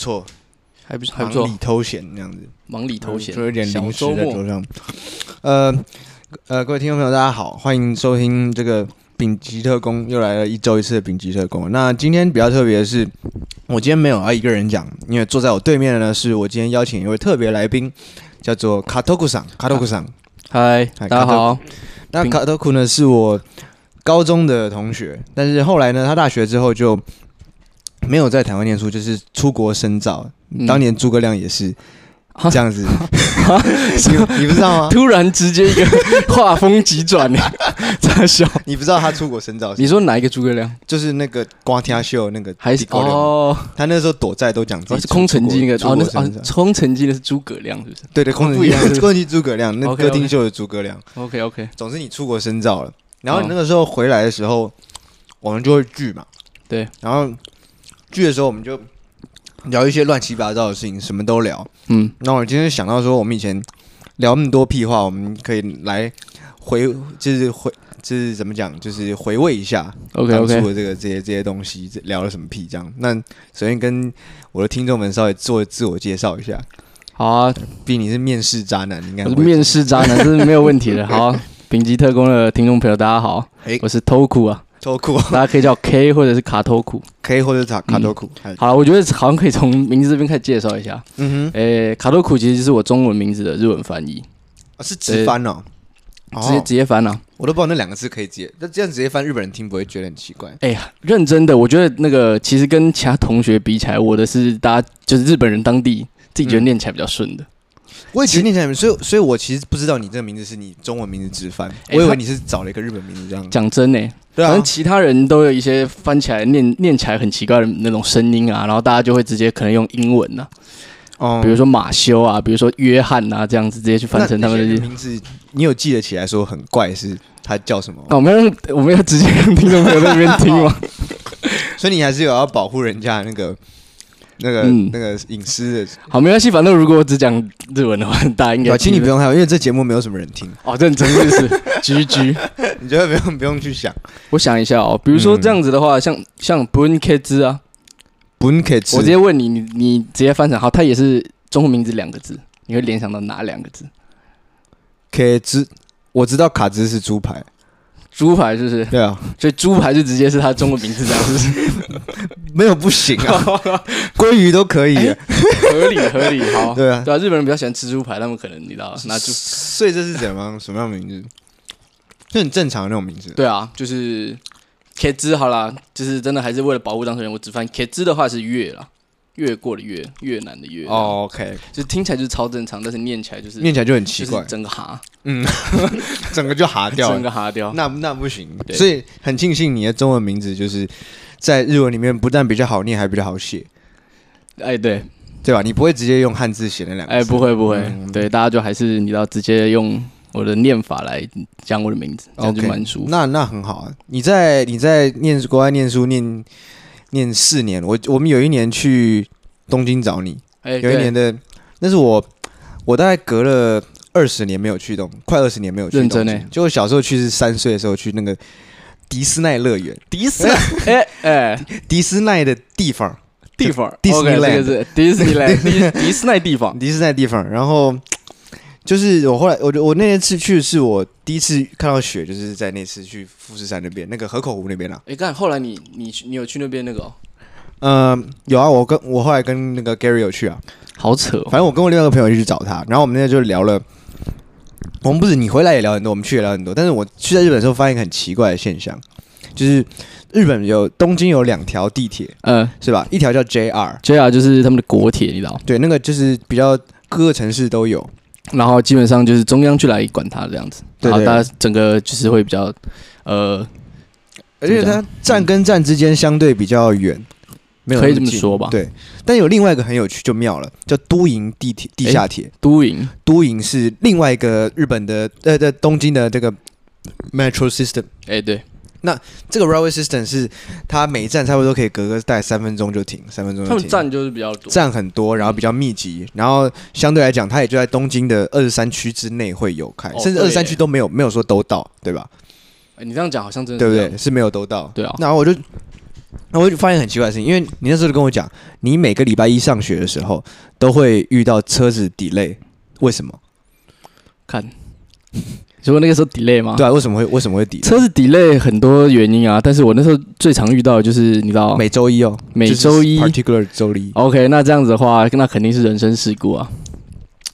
错，还不还不错，忙里偷闲那样子，忙里偷闲，做一点零食在桌上。呃呃，各位听众朋友，大家好，欢迎收听这个丙级特工，又来了一周一次的丙级特工。那今天比较特别的是，我今天没有要一个人讲，因为坐在我对面的呢，是我今天邀请一位特别来宾，叫做卡托库桑，卡托库桑。嗨，大家好。那卡托库呢是我高中的同学，但是后来呢，他大学之后就没有在台湾念书，就是出国深造。嗯、当年诸葛亮也是这样子，你你不知道吗？突然直接一个画风急转呢，在笑。你不知道他出国深造？你说哪一个诸葛亮？就是那个瓜天秀那个还是哦？他那时候躲债都讲自己、哦、是空城计那个哦，那是哦，空城计的是诸葛亮，是不是？对对，空城计空城计诸葛亮，那歌厅秀的诸葛亮。OK OK，总之你出国深造了，然后你那个时候回来的时候，我们就会聚嘛。对，然后聚的时候我们就。聊一些乱七八糟的事情，什么都聊。嗯，那我今天想到说，我们以前聊那么多屁话，我们可以来回，就是回，就是怎么讲，就是回味一下 OK OK 当初的这个这些这些东西，聊了什么屁这样。那首先跟我的听众们稍微做自我介绍一下。好啊，毕竟你是面试渣男，应该我是面试渣男，这是没有问题的。好啊，丙级特工的听众朋友，大家好，欸、我是偷酷啊。偷酷，大家可以叫 K 或者是卡偷酷，K 或者是卡卡偷酷。好了，我觉得好像可以从名字这边开始介绍一下。嗯哼，诶，卡偷酷其实就是我中文名字的日文翻译，是直翻哦，直接直接翻啊，我都不知道那两个字可以直接，那这样直接翻日本人听不会觉得很奇怪？哎呀，认真的，我觉得那个其实跟其他同学比起来，我的是大家就是日本人当地自己觉得念起来比较顺的。我也其实念起来，所以所以我其实不知道你这个名字是你中文名字直翻，我以为你是找了一个日本名字这样。讲真呢。对啊，反正其他人都有一些翻起来念念起来很奇怪的那种声音啊，然后大家就会直接可能用英文呐、啊，哦、嗯，比如说马修啊，比如说约翰啊，这样子直接去翻成他们的名字。你有记得起来说很怪是他叫什么？那、啊、我们要我们要直接让听众朋友在那边听吗？所以你还是有要保护人家那个。那个、嗯、那个隐私的，好，没关系，反正如果我只讲日文的话，大家应该。其实你不用害怕，因为这节目没有什么人听。哦，认真的是，GG，你觉得不用不用去想。我想一下哦，比如说这样子的话，嗯、像像 Bunket 啊，Bunket，我直接问你，你你直接翻成好，它也是中文名字两个字，你会联想到哪两个字？K 字，我知道卡兹是猪排。猪排是不是？对啊，所以猪排就直接是他中文名字这样，是不是？没有不行啊，鲑鱼都可以，合理合理。好，对啊，对啊，日本人比较喜欢吃猪排，他们可能你知道拿猪，所以这是怎么什么样的名字？就很正常的那种名字。对啊，就是 K 字好啦，就是真的还是为了保护当事人，我只翻 K 字的话是月了。越过的越，越南的越。哦，OK，就听起来就是超正常，但是念起来就是念起来就很奇怪，整个哈，嗯，整个就哈掉，整个哈掉，那那不行。所以很庆幸你的中文名字就是在日文里面不但比较好念，还比较好写。哎，对，对吧？你不会直接用汉字写那两个？哎，不会不会，对，大家就还是你要直接用我的念法来讲我的名字，这样就蛮舒服。那那很好啊。你在你在念国外念书念。念四年，我我们有一年去东京找你，欸、有一年的，那是我我大概隔了二十年没有去东，快二十年没有去东京。认真欸、就我小时候去是三岁的时候去那个迪斯奈乐园，迪斯奈，哎哎，迪斯奈的地方，地方，迪斯尼乐是迪斯尼乐，迪迪斯奈地方，迪斯奈地方，然后。就是我后来，我我那次去是我第一次看到雪，就是在那次去富士山那边，那个河口湖那边啦。哎，干，后来你你你有去那边那个、哦？嗯、呃，有啊，我跟我后来跟那个 Gary 有去啊，好扯、哦。反正我跟我另外一个朋友一起去找他，然后我们那天就聊了。我们不是你回来也聊很多，我们去也聊很多。但是我去在日本的时候，发现一个很奇怪的现象，就是日本有东京有两条地铁，嗯，是吧？一条叫 JR，JR 就是他们的国铁，你知道？对，那个就是比较各个城市都有。然后基本上就是中央去来管它这样子，然后它整个就是会比较，呃，而且它站跟站之间相对比较远，没有可以这么说吧？对。但有另外一个很有趣就妙了，叫都营地铁地下铁。都营都营是另外一个日本的呃在东京的这个 metro system。哎，对。那这个 railway system 是它每一站差不多可以隔个大概三分钟就停，三分钟就停。他们站就是比较多，站很多，然后比较密集，然后相对来讲，它也就在东京的二十三区之内会有开，甚至二十三区都没有没有说都到，对吧？你这样讲好像真的对不对？是没有都到。对啊。然后我就，那我就发现很奇怪的事情，因为你那时候就跟我讲，你每个礼拜一上学的时候都会遇到车子 delay，为什么？看。如果那个时候 delay 吗？对啊，为什么会为什么会 delay？车子 delay 很多原因啊，但是我那时候最常遇到的就是你知道，每周一哦，每周一，particular 周一。OK，那这样子的话，那肯定是人身事故啊。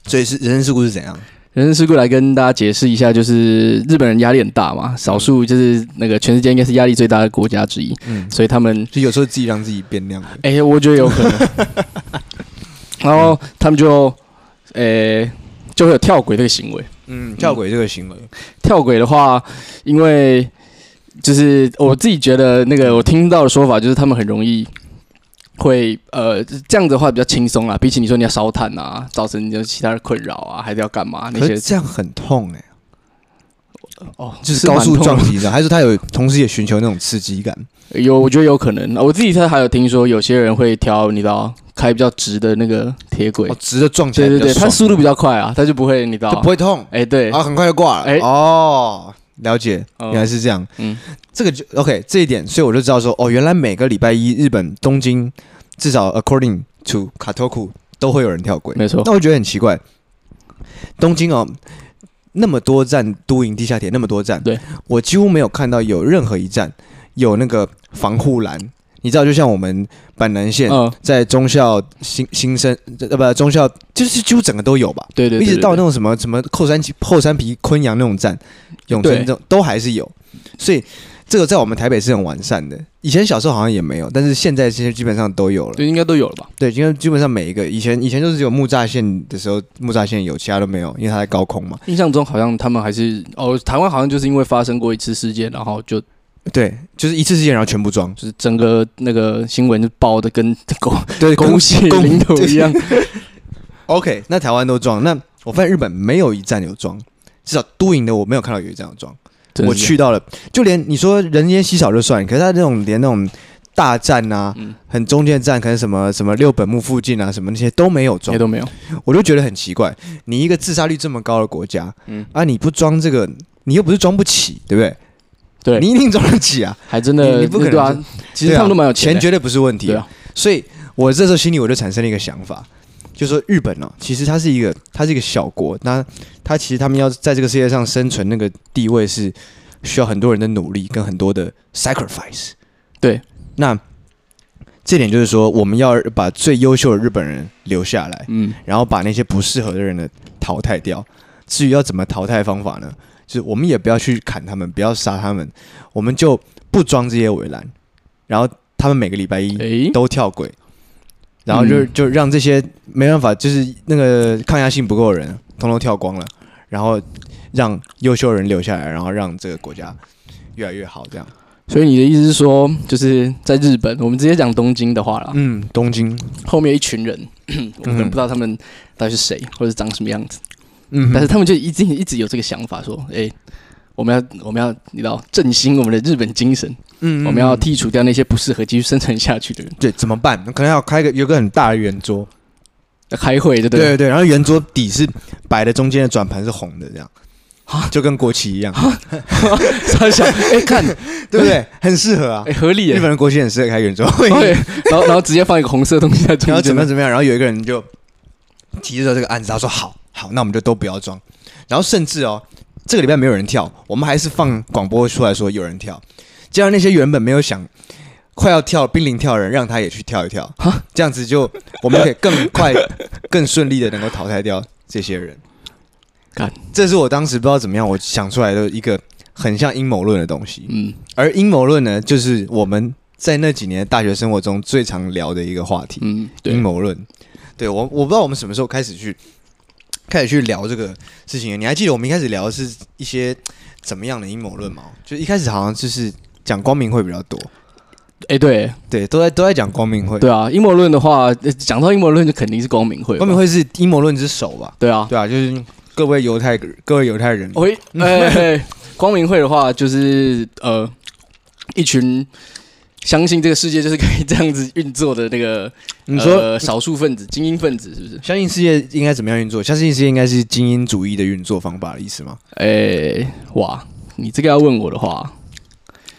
所以是人身事故是怎样？人身事故来跟大家解释一下，就是日本人压力很大嘛，少数就是那个全世界应该是压力最大的国家之一，嗯，所以他们就有时候自己让自己变亮。哎、欸，我觉得有可能。然后他们就，诶、欸，就会有跳轨这个行为。嗯，跳轨这个行为，嗯、跳轨的话，因为就是我自己觉得，那个我听到的说法就是他们很容易会呃这样子的话比较轻松啊，比起你说你要烧炭啊，造成你的其他的困扰啊，还是要干嘛那些，这样很痛哎、欸。哦，就是高速撞击的，还是他有同时也寻求那种刺激感？有，我觉得有可能。我自己他还有听说有些人会挑，你知道。开比较直的那个铁轨，哦直的撞起来，对对对，他速度比较快啊，他就不会，你知道，就不会痛，哎，对，啊，很快就挂了，哎，哦，了解，原来是这样，嗯，这个就 OK，这一点，所以我就知道说，哦，原来每个礼拜一，日本东京至少 according to Katoku 都会有人跳轨，没错。那我觉得很奇怪，东京哦，那么多站都营地下铁，那么多站，对，我几乎没有看到有任何一站有那个防护栏。你知道，就像我们板南线在中校新新生呃不中校，就是几乎整个都有吧？对对，对，一直到那种什么什么后山后山皮昆阳那种站，永春这种都还是有。所以这个在我们台北是很完善的。以前小时候好像也没有，但是现在其实基本上都有了。对，应该都有了吧？对，因为基本上每一个以前以前就是只有木栅线的时候木栅线有，其他都没有，因为它在高空嘛。印象中好像他们还是哦，台湾好像就是因为发生过一次事件，然后就。对，就是一次事件，然后全部装，就是整个那个新闻就爆的跟 狗对狗血淋头一样。OK，那台湾都装，那我发现日本没有一站有装，至少都营的我没有看到有一站有装。我去到了，就连你说人烟稀少就算，可是他那种连那种大站啊，嗯、很中间站，可能什么什么六本木附近啊，什么那些都没有装，也都没有，我就觉得很奇怪。你一个自杀率这么高的国家，嗯啊，你不装这个，你又不是装不起，对不对？对，你一定装得起啊，还真的，你不可能啊。其实他们都蛮有钱，钱绝对不是问题。啊，所以我这时候心里我就产生了一个想法，就是说日本呢，其实它是一个，它是一个小国，那它其实他们要在这个世界上生存，那个地位是需要很多人的努力跟很多的 sacrifice。对，那这点就是说，我们要把最优秀的日本人留下来，嗯，然后把那些不适合的人呢淘汰掉。至于要怎么淘汰方法呢？就是我们也不要去砍他们，不要杀他们，我们就不装这些围栏，然后他们每个礼拜一都跳轨，然后就就让这些没办法，就是那个抗压性不够的人，通通跳光了，然后让优秀的人留下来，然后让这个国家越来越好。这样，所以你的意思是说，就是在日本，我们直接讲东京的话了。嗯，东京后面一群人，我可能不知道他们到底是谁，或者长什么样子。嗯，但是他们就一直一直有这个想法，说，哎、欸，我们要我们要你知道振兴我们的日本精神，嗯，我们要剔除掉那些不适合继续生存下去的人。对，怎么办？可能要开个有个很大的圆桌，要开会，对对对对。然后圆桌底是白的，中间的转盘是红的，这样，就跟国旗一样。超小，哎、欸，看 对不对？很适合啊，欸、合理。日本人国旗很适合开圆桌会，对。然后然后直接放一个红色的东西在中间，然后怎么样怎么样？然后有一个人就提着这个案子，他说好。好，那我们就都不要装，然后甚至哦，这个礼拜没有人跳，我们还是放广播出来说有人跳，这样那些原本没有想快要跳濒临跳的人，让他也去跳一跳，这样子就我们可以更快、更顺利的能够淘汰掉这些人。看，这是我当时不知道怎么样，我想出来的一个很像阴谋论的东西。嗯，而阴谋论呢，就是我们在那几年大学生活中最常聊的一个话题。嗯，阴谋论。对，我我不知道我们什么时候开始去。开始去聊这个事情，你还记得我们一开始聊的是一些怎么样的阴谋论吗？就一开始好像就是讲光明会比较多。哎、欸，对对，都在都在讲光明会。对啊，阴谋论的话，讲到阴谋论就肯定是光明会。光明会是阴谋论之首吧？对啊，对啊，就是各位犹太各位犹太人。喂，哎，光明会的话就是呃一群。相信这个世界就是可以这样子运作的那个，你说、呃、少数分子、精英分子是不是？相信世界应该怎么样运作？相信世界应该是精英主义的运作方法的意思吗？哎、欸，哇，你这个要问我的话，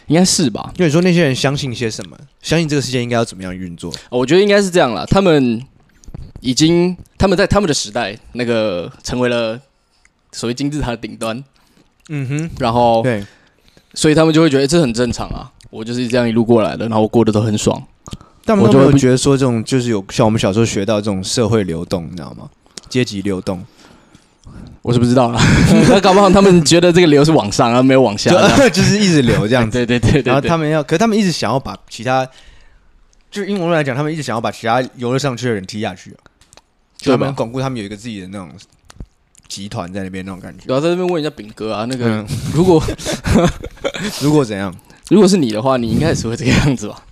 应该是吧？因为你说那些人相信些什么？相信这个世界应该要怎么样运作？我觉得应该是这样啦。他们已经他们在他们的时代，那个成为了所谓金字塔的顶端。嗯哼，然后对，所以他们就会觉得这很正常啊。我就是这样一路过来的，然后我过得都很爽。但我就会觉得说，这种就是有像我们小时候学到这种社会流动，你知道吗？阶级流动。我是不知道了，那搞不好他们觉得这个流是往上，而没有往下，就，就是一直流这样子。对对对，对，然后他们要，可是他们一直想要把其他，就是英文来讲，他们一直想要把其他游了上去的人踢下去，就他们巩固他们有一个自己的那种集团在那边那种感觉。我要在这边问一下炳哥啊，那个、嗯、如果 如果怎样，如果是你的话，你应该也是会这个样子吧？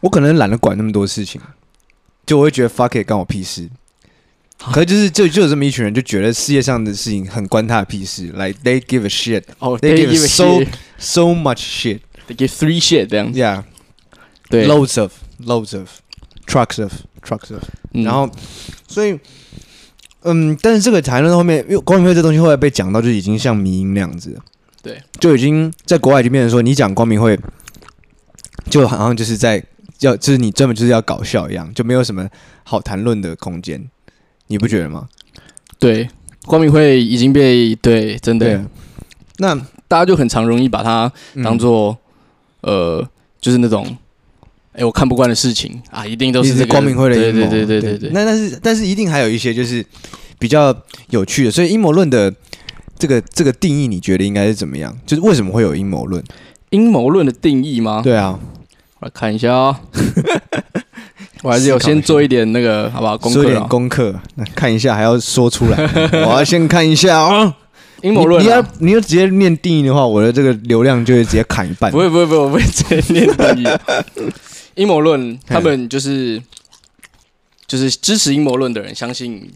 我可能懒得管那么多事情，就我会觉得 fuck it，关我屁事。可是就是就就有这么一群人，就觉得世界上的事情很关他的屁事。Like they give a shit. Oh, they, give so shit. so much shit. They give three shit 这样子。Yeah. 对。Loads of, loads of, trucks of, trucks of、嗯。然后，所以，嗯，但是这个谈论后面，因为光明会这东西后来被讲到，就已经像迷音那样子。对。就已经在国外已经变成说，你讲光明会，就好像就是在要，就是你专门就是要搞笑一样，就没有什么好谈论的空间。你不觉得吗？对，光明会已经被对，真的。那大家就很常容易把它当做、嗯，呃，就是那种，哎、欸，我看不惯的事情啊，一定都是、光明会的阴谋。对对对对对对。那但是但是一定还有一些就是比较有趣的，所以阴谋论的这个这个定义，你觉得应该是怎么样？就是为什么会有阴谋论？阴谋论的定义吗？对啊，我来看一下啊、哦。我还是有先做一点那个，好不好？功课，做点功课，看一下，还要说出来。我要先看一下啊，阴谋论。你要你要直接念定义的话，我的这个流量就会直接砍一半。不会不会不会，我不会直接念定义。阴谋论，他们就是就是支持阴谋论的人，相信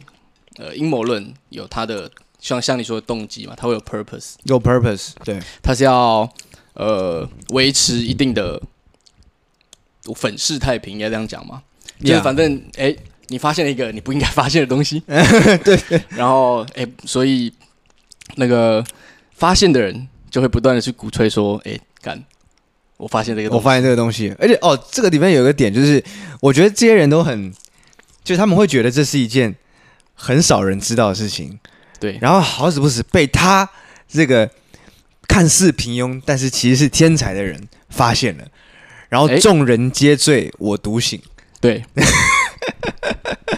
呃阴谋论有他的像像你说的动机嘛，他会有 purpose，有 purpose，对，他是要呃维持一定的粉饰太平，应该这样讲吗？就反正哎、欸，你发现了一个你不应该发现的东西，对。然后哎、欸，所以那个发现的人就会不断的去鼓吹说，哎、欸，干，我发现这个，我发现这个东西。而且哦，这个里面有一个点，就是我觉得这些人都很，就是他们会觉得这是一件很少人知道的事情，对。然后好死不死被他这个看似平庸，但是其实是天才的人发现了，然后众人皆醉我独醒。对，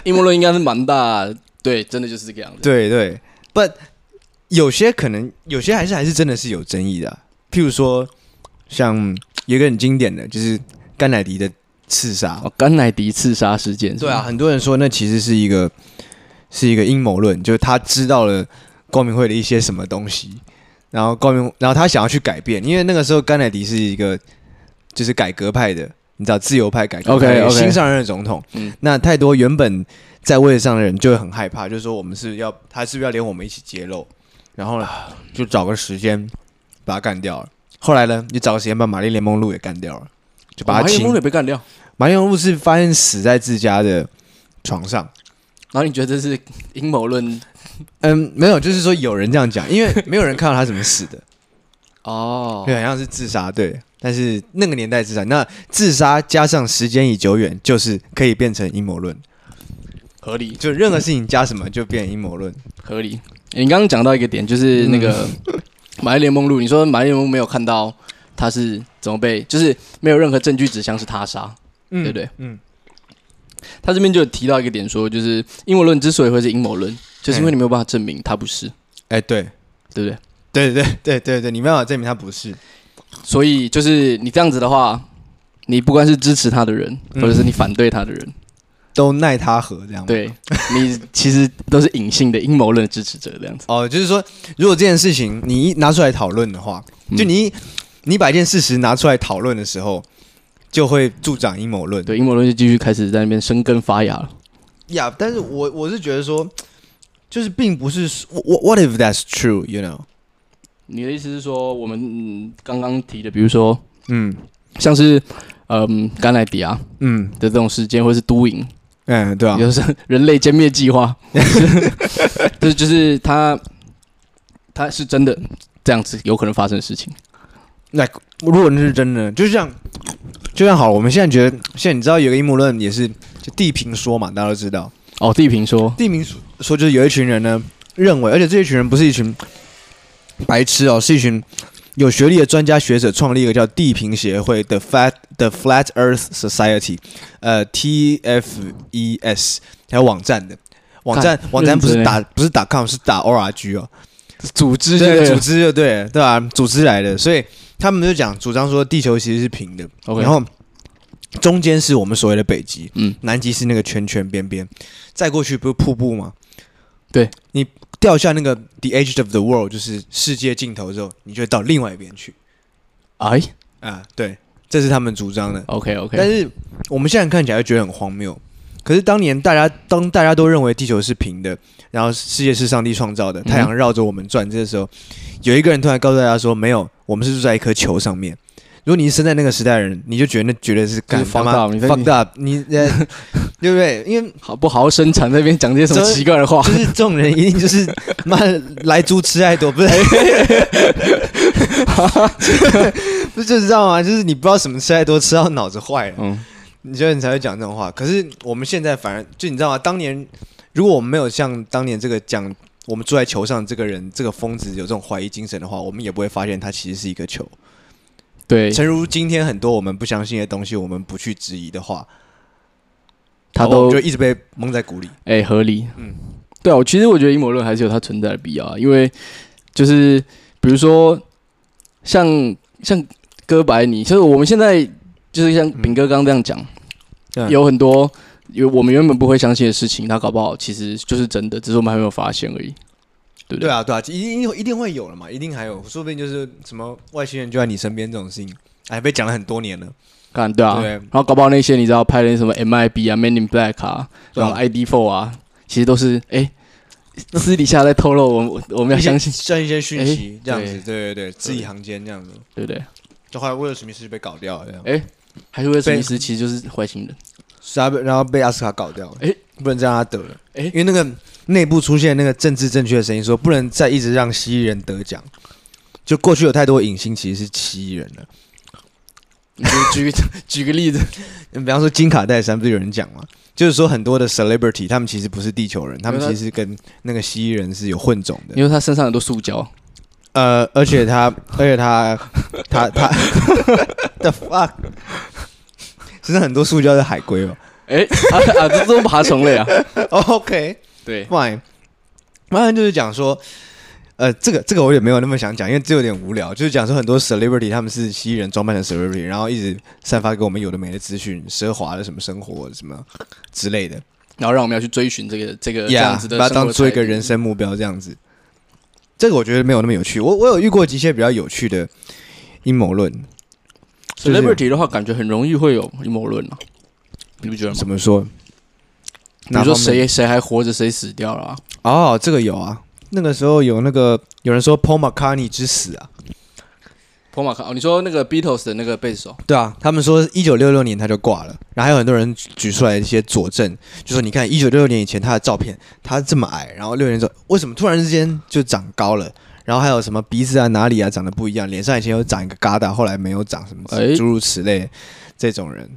阴谋论应该是蛮大，对，真的就是这个样子。对对，But 有些可能，有些还是还是真的是有争议的、啊。譬如说，像有一个很经典的就是甘乃迪的刺杀，哦，甘乃迪刺杀事件。对啊，很多人说那其实是一个是一个阴谋论，就是他知道了光明会的一些什么东西，然后光明，然后他想要去改变，因为那个时候甘乃迪是一个就是改革派的。你知道自由派改革，OK，, okay 新上任的总统，嗯，那太多原本在位置上的人就会很害怕，就是说我们是要他是不是要连我们一起揭露，然后呢就找个时间把他干掉了。后来呢，你找个时间把玛丽莲梦露也干掉了，就把他。玛丽莲梦露也被干掉。玛丽莲梦露是发现死在自家的床上，然后你觉得这是阴谋论？嗯，没有，就是说有人这样讲，因为没有人看到他怎么死的。哦，对，好像是自杀，对。但是那个年代自杀，那自杀加上时间已久远，就是可以变成阴谋论，合理。就任何事情加什么就变阴谋论，合理。欸、你刚刚讲到一个点，就是那个玛丽莲梦露，你说玛丽莲梦露没有看到他是怎么被，就是没有任何证据指向是他杀，对不对？嗯。他这边就提到一个点，说就是阴谋论之所以会是阴谋论，就是因为你没有办法证明他不是。哎、欸，对，对不对？对对对对对，你没办法证明他不是。所以就是你这样子的话，你不管是支持他的人，或者是你反对他的人，嗯、都奈他何这样。对，你其实都是隐性的阴谋论支持者这样子。哦，就是说，如果这件事情你一拿出来讨论的话，就你你把一件事实拿出来讨论的时候，就会助长阴谋论。对，阴谋论就继续开始在那边生根发芽了。呀，但是我我是觉得说，就是并不是 what what if that's true，you know。你的意思是说，我们刚刚提的，比如说，嗯，像是，嗯，甘乃迪啊，嗯。的这种事件，或是都营，嗯，对啊，就是人类歼灭计划，就是就是他，他是真的这样子有可能发生的事情。那如果那是真的，就像就像好，我们现在觉得，现在你知道有个阴谋论也是就地平说嘛，大家都知道。哦，地平说，地平说就是有一群人呢认为，而且这一群人不是一群白痴哦，是一群有学历的专家学者创立一个叫地平协会的 Flat The Flat Earth Society，呃，TFES，还有网站的网站网站不是打不是打 com 是打 org 哦。组织对，对，组织就对，对吧？组织来的，所以他们就讲主张说地球其实是平的，Okay. 然后中间是我们所谓的北极，嗯，南极是那个圈圈边边，再过去不是瀑布吗？对，你掉下那个 the edge of the world 就是世界尽头之后，你就会到另外一边去。哎，啊，对，这是他们主张的。OK OK，但是我们现在看起来会觉得很荒谬。可是当年大家当大家都认为地球是平的，然后世界是上帝创造的，太阳绕着我们转，这个时候有一个人突然告诉大家说：“没有，我们是住在一颗球上面。”如果你是生在那个时代的人，你就觉得那绝对是干他妈 fucked up，你呃，对不对？因为好不好好生产那边讲这些什么奇怪的话，就是这种人一定就是妈来猪吃太多，不是？不就知道吗？就是你不知道什么吃太多，吃到脑子坏了。嗯。你觉得你才会讲这种话？可是我们现在反而就你知道吗？当年如果我们没有像当年这个讲我们住在球上这个人这个疯子有这种怀疑精神的话，我们也不会发现他其实是一个球。对，诚如今天很多我们不相信的东西，我们不去质疑的话，他都就一直被蒙在鼓里。哎、欸，合理。嗯，对啊，我其实我觉得阴谋论还是有它存在的必要啊，因为就是比如说像像哥白尼，就是我们现在。就是像炳哥刚刚这样讲，嗯、有很多有我们原本不会相信的事情，他搞不好其实就是真的，只是我们还没有发现而已。对不对？对啊，对啊，一定一定会有了嘛，一定还有，说不定就是什么外星人就在你身边这种事情，哎，被讲了很多年了。看，对啊，对，然后搞不好那些你知道拍的什么 MIB 啊、Man in Black 啊、然后 ID Four 啊，其实都是哎私底下在透露我们我们要相信像一些讯息这样子，对对对，字里行间这样子，对不对？就后来威尔史密斯就被搞掉了，这样。哎。还是威尔史密斯其实就是外星人，是啊，然后被阿斯卡搞掉了。哎，不能再让他得了。哎，因为那个内部出现那个政治正确的声音，说不能再一直让蜥蜴人得奖。就过去有太多影星其实是蜥蜴人了。你举举 举个例子，比方说金卡戴珊，不是有人讲吗？就是说很多的 celebrity 他们其实不是地球人，他们其实跟那个蜥蜴人是有混种的，因为他身上很多塑胶。呃，而且他，而且他，他他 the fuck，身上很多塑胶的海龟哦。哎、欸，啊啊，这都爬虫类啊。OK，对，fine。马上就是讲说，呃，这个这个我也没有那么想讲，因为这有点无聊。就是讲说很多 celebrity 他们是蜥蜴人装扮成 celebrity，然后一直散发给我们有的没的资讯，奢华的什么生活什么之类的，然后让我们要去追寻这个这个这样子的，把它当做一个人生目标这样子。这个我觉得没有那么有趣。我我有遇过一些比较有趣的阴谋论。Celebrity 的话，感觉很容易会有阴谋论啊，你不觉得吗？怎么说？比如说谁谁还活着，谁死掉了啊？哦，这个有啊。那个时候有那个有人说 Paul McCartney 之死啊。Poma Kani，你说那个 Beatles 的那个贝斯手？对啊，他们说一九六六年他就挂了，然后还有很多人举出来一些佐证，就说你看一九六六年以前他的照片，他这么矮，然后六年之后为什么突然之间就长高了？然后还有什么鼻子啊哪里啊长得不一样，脸上以前有长一个疙瘩，后来没有长什么，诸如此类这种人，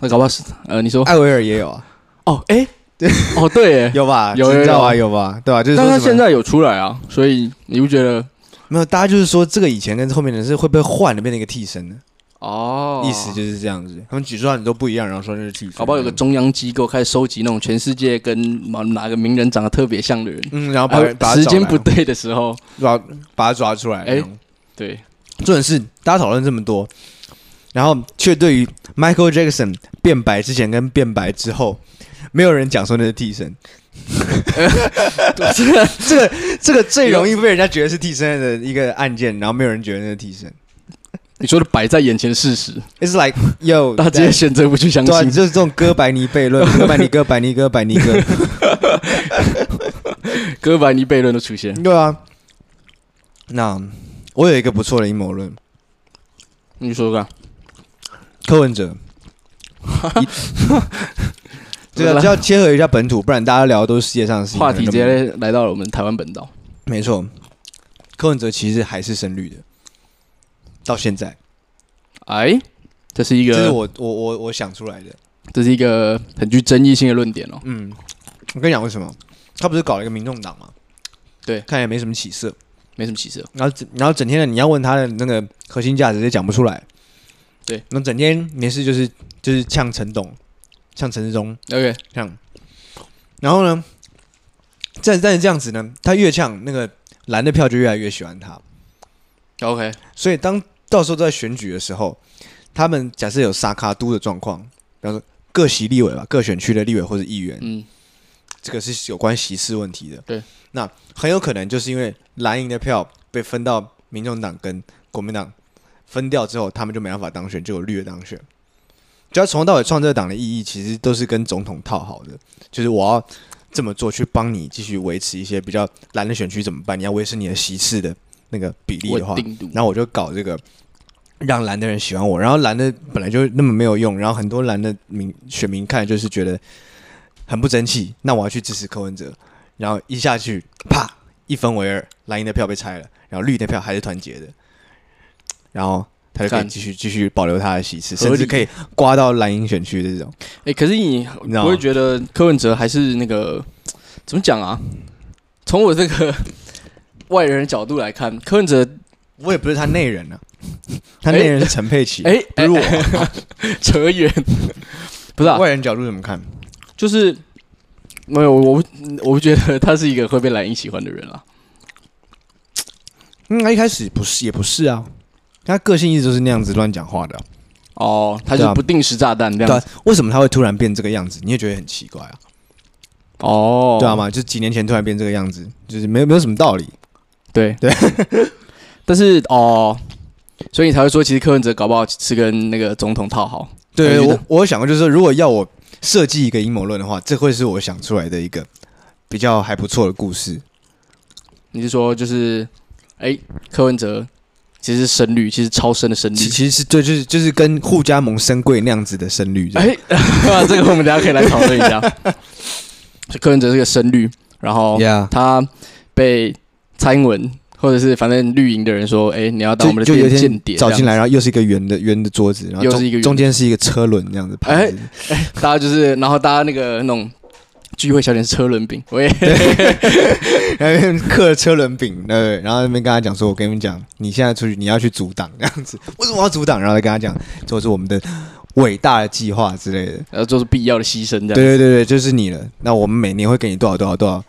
那搞不好是呃，你说艾维尔也有啊？哦，哎，对，哦对，有吧？有有啊，有吧？对吧？就是但他现在有出来啊，所以你不觉得？没有，大家就是说这个以前跟后面的人是会不会换了，变成一个替身的哦，意思就是这样子。他们举出来很多不一样，然后说那是替身。搞不好有个中央机构开始收集那种全世界跟哪哪个名人长得特别像的人，嗯，然后把，把他时间不对的时候抓把他抓出来。哎，对，重点是大家讨论这么多，然后却对于 Michael Jackson 变白之前跟变白之后，没有人讲说那是替身。这个这个这个最容易被人家觉得是替身的一个案件，然后没有人觉得那是替身。你说的摆在眼前的事实，It's like yo，大家直接选择不去相信，对，就是这种哥白尼悖论，哥白尼哥白尼哥白尼哥，哥白尼悖论的出现。对啊，那我有一个不错的阴谋论，你说说看，柯文哲。这个 就要切合一下本土，不然大家聊的都是世界上的事情。话题直接来到了我们台湾本岛。没错，柯文哲其实还是深绿的。到现在，哎，这是一个，这是我我我我想出来的，这是一个很具争议性的论点哦。嗯，我跟你讲为什么？他不是搞了一个民众党吗？对，看起来没什么起色，没什么起色。然后然后整天的你要问他的那个核心价值也讲不出来。对，那整天没事就是就是呛陈董，呛陈世忠，OK，像。然后呢，但但是这样子呢，他越呛那个蓝的票就越来越喜欢他。OK，所以当到时候在选举的时候，他们假设有沙卡都的状况，比方说各席立委吧，各选区的立委或者议员，嗯，这个是有关席次问题的。对，那很有可能就是因为蓝营的票被分到民众党跟国民党分掉之后，他们就没办法当选，就有绿的当选。只要从头到尾创这个党的意义，其实都是跟总统套好的，就是我要这么做去帮你继续维持一些比较蓝的选区怎么办？你要维持你的席次的。那个比例的话，然后我就搞这个，让蓝的人喜欢我。然后蓝的本来就那么没有用，然后很多蓝的民选民看就是觉得很不争气。那我要去支持柯文哲，然后一下去，啪，一分为二，蓝营的票被拆了，然后绿的票还是团结的，然后他就可以继续继续保留他的席次，甚至可以刮到蓝营选区的这种。哎，可是你不会觉得柯文哲还是那个怎么讲啊？从我这个。外人的角度来看，柯文哲，我也不是他内人呢、啊，他内人是陈佩琪，哎，不是我，扯远，不是啊，外人角度怎么看？就是没有我，我不觉得他是一个会被蓝营喜欢的人啊。嗯，他一开始不是，也不是啊，他个性一直都是那样子乱讲话的、啊。哦，他就不定时炸弹这样子、啊。为什么他会突然变这个样子？你也觉得很奇怪啊？哦，对啊嘛，就几年前突然变这个样子，就是没有没有什么道理。对对，但是哦，所以你才会说，其实柯文哲搞不好是跟那个总统套好。对，我我有想过，就是说，如果要我设计一个阴谋论的话，这会是我想出来的一个比较还不错的故事。你是说，就是哎，柯文哲其实是深绿，其实超深的深绿，其实是对，就是就是跟互加盟深柜那样子的深绿。哎，这个我们等下可以来讨论一下。柯文哲是个深绿，然后他被。蔡英文，或者是反正绿营的人说：“哎、欸，你要当我们的间谍，找进来，然后又是一个圆的圆的桌子，然后又是一个中间是一个车轮这样子。哎哎、欸，大家就是，然后大家那个那种聚会小点是车轮饼，我也刻了车轮饼，对，然后那边跟他讲说：我跟你们讲，你现在出去你要去阻挡这样子，为什么要阻挡？然后再跟他讲，这是我们的伟大的计划之类的，然后做出必要的牺牲，这样。对对对对，就是你了。那我们每年会给你多少多少多少。”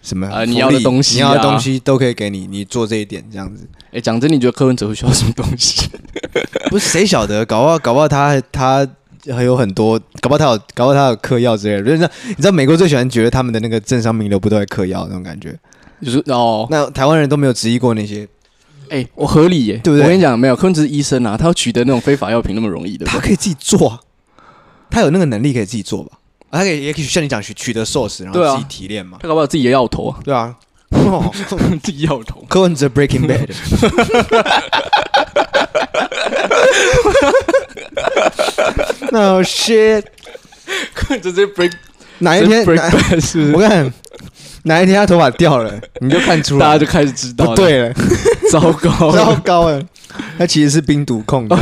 什么啊？你要的东西，你要的东西都可以给你。你做这一点这样子。哎，讲真，你觉得柯文哲会需要什么东西？不是谁晓得？搞不好，搞不好他他还有很多，搞不好他有，搞不好他有嗑药之类的。就是你知道，美国最喜欢觉得他们的那个政商名流不都在嗑药那种感觉？就是哦，那台湾人都没有质疑过那些。哎，我合理耶，对不对？我跟你讲，没有柯文哲是医生啊，他要取得那种非法药品那么容易的，他可以自己做，他有那个能力可以自己做吧？他可以也可以像你讲取取得 source，然后自己提炼嘛。他搞不好自己的药头啊，对啊。哦，自己药头。柯文哲 Breaking Bad。No shit。柯文哲这 break 哪一天？我看哪一天他头发掉了，你就看出来，大家就开始知道。对了，糟糕，糟糕了。他其实是冰毒控的，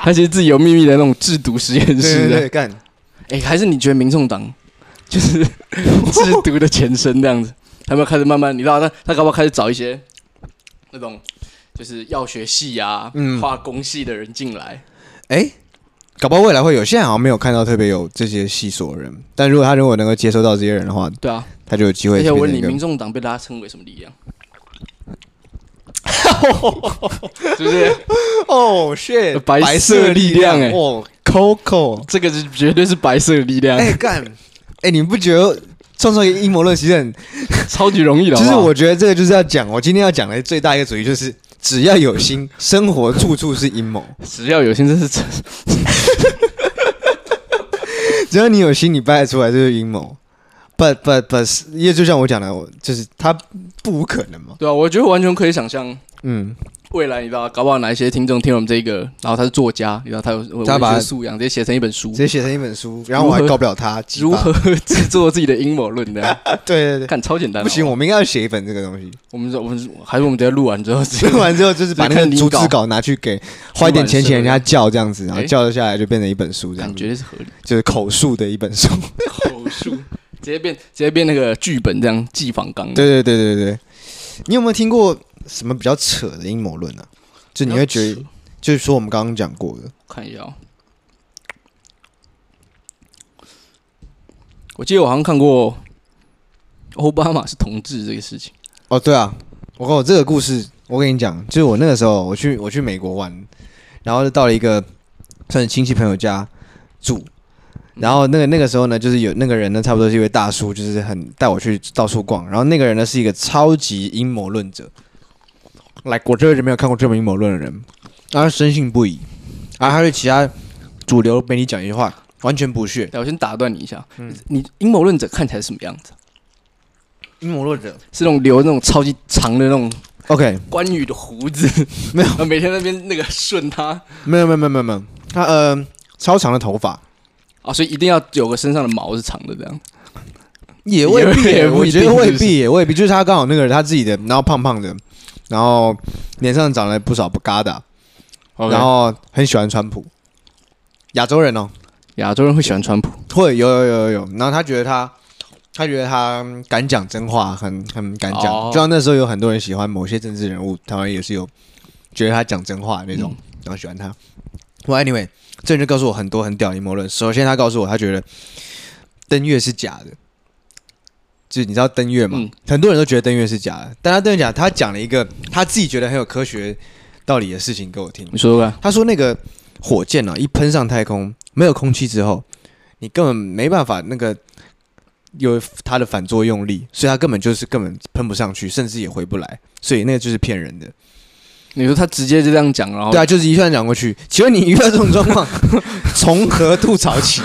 他其实自己有秘密的那种制毒实验室。对，干。哎，还是你觉得民众党就是制毒的前身这样子？他们开始慢慢，你知道他他搞不好开始找一些那种就是药学系啊、嗯、化工系的人进来。哎、欸，搞不好未来会有，现在好像没有看到特别有这些系所的人。但如果他如果能够接收到这些人的话，对啊，他就有机会。而且我问你，民众党被大家称为什么力量？是不是？哦，shit，白色力量哎、欸，哦，Coco，这个是绝对是白色的力量。哎干，哎你不觉得？创造一个阴谋论其实很超级容易的。其 实我觉得这个就是要讲，我今天要讲的最大一个主题就是，只要有心，生活处处是阴谋。只要有心，这是真。只要你有心，你掰得出来就是阴谋。But but but，因为就像我讲的，我就是他不无可能嘛。对啊，我觉得完全可以想象。嗯，未来你知道，搞不好哪一些听众听我们这个，然后他是作家，你知道他有文学素养，直接写成一本书，直接写成一本书，然后我还告不了他，如何制作自己的阴谋论的？对 对对，看超简单。不行，我们应该要写一本这个东西。我们说，我们还是我们直接录完之后，录完之后就是把那个逐字稿拿去给花一点钱请人家叫这样子，然后叫了下来就变成一本书，这样绝对是合理，就是口述的一本书，口述直接变直接变那个剧本这样记访纲。对对对对对，你有没有听过？什么比较扯的阴谋论呢？就你会觉得，就是说我们刚刚讲过的，看一下哦。我记得我好像看过奥巴马是同志这个事情。哦，对啊，我跟我这个故事，我跟你讲，就是我那个时候我去我去美国玩，然后就到了一个算是亲戚朋友家住，然后那个那个时候呢，就是有那个人呢，差不多是一位大叔，就是很带我去到处逛，然后那个人呢是一个超级阴谋论者。来，我这辈子没有看过这么阴谋论的人，然后深信不疑，而他对其他主流媒体讲一句话完全不屑。我先打断你一下，嗯，你阴谋论者看起来是什么样子？阴谋论者是那种留那种超级长的那种，OK，关羽的胡子，没有，每天那边那个顺他，没有，没有，没有，没有，没有，他呃超长的头发啊，所以一定要有个身上的毛是长的这样，也未必，我觉得未必，也未必，就是他刚好那个人他自己的，然后胖胖的。然后脸上长了不少不嘎的，Okay. 然后很喜欢川普，亚洲人哦，亚洲人会喜欢川普，会有有有有有。然后他觉得他，他觉得他敢讲真话，很很敢讲。Oh. 就像那时候有很多人喜欢某些政治人物，台湾也是有觉得他讲真话那种，嗯、然后喜欢他。Well, anyway，这人就告诉我很多很屌阴谋论。首先，他告诉我他觉得登月是假的。就是你知道登月嘛？嗯、很多人都觉得登月是假的，但他登月假，他讲了一个他自己觉得很有科学道理的事情给我听。你说说看。他说那个火箭呢、啊，一喷上太空，没有空气之后，你根本没办法那个有它的反作用力，所以它根本就是根本喷不上去，甚至也回不来，所以那个就是骗人的。你说他直接就这样讲，然后对啊，就是一串讲过去。请问你遇到这种状况，从何吐槽起，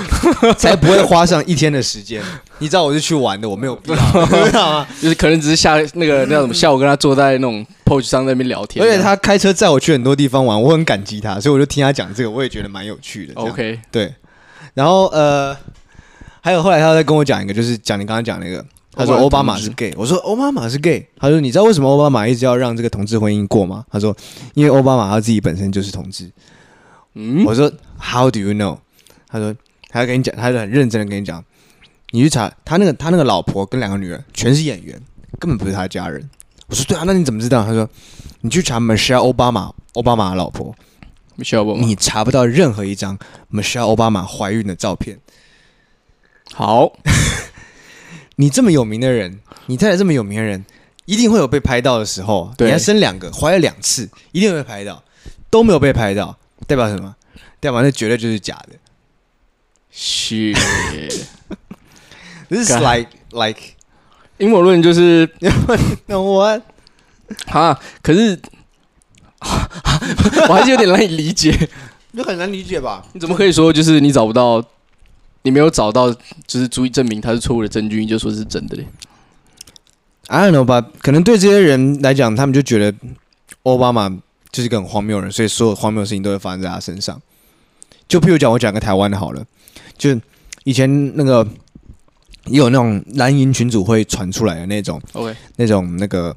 才不会花上一天的时间？你知道我是去玩的，我没有必要，知道吗？就是可能只是下那个那叫什么，下午跟他坐在那种 porch 上那边聊天。而且他开车载我去很多地方玩，我很感激他，所以我就听他讲这个，我也觉得蛮有趣的。OK，对。然后呃，还有后来他再跟我讲一个，就是讲你刚刚讲那个。他说奥巴马是 gay，我说奥巴马是 gay。他说你知道为什么奥巴马一直要让这个同志婚姻过吗？他说因为奥巴马他自己本身就是同志。嗯，我说 How do you know？他说他要跟你讲，他就很认真的跟你讲，你去查他那个他那个老婆跟两个女儿全是演员，根本不是他家人。我说对啊，那你怎么知道？他说你去查 Michelle 奥巴马，奥巴马的老婆 Michelle，你查不到任何一张 Michelle 奥巴马怀孕的照片。好。你这么有名的人，你太太这么有名的人，一定会有被拍到的时候。对，你还生两个，怀了两次，一定会被拍到，都没有被拍到，代表什么？代表那绝对就是假的。是，This is like like 阴谋论就是 no what 啊，可是 我还是有点难以理解，就很难理解吧？你怎么可以说就是你找不到？你没有找到，就是足以证明他是错误的证据，你就说是真的嘞？I don't know 吧，可能对这些人来讲，他们就觉得奥巴马就是一个很荒谬的人，所以所有荒谬的事情都会发生在他身上。就譬如讲，我讲个台湾的好了，就以前那个也有那种蓝营群组会传出来的那种，OK，那种那个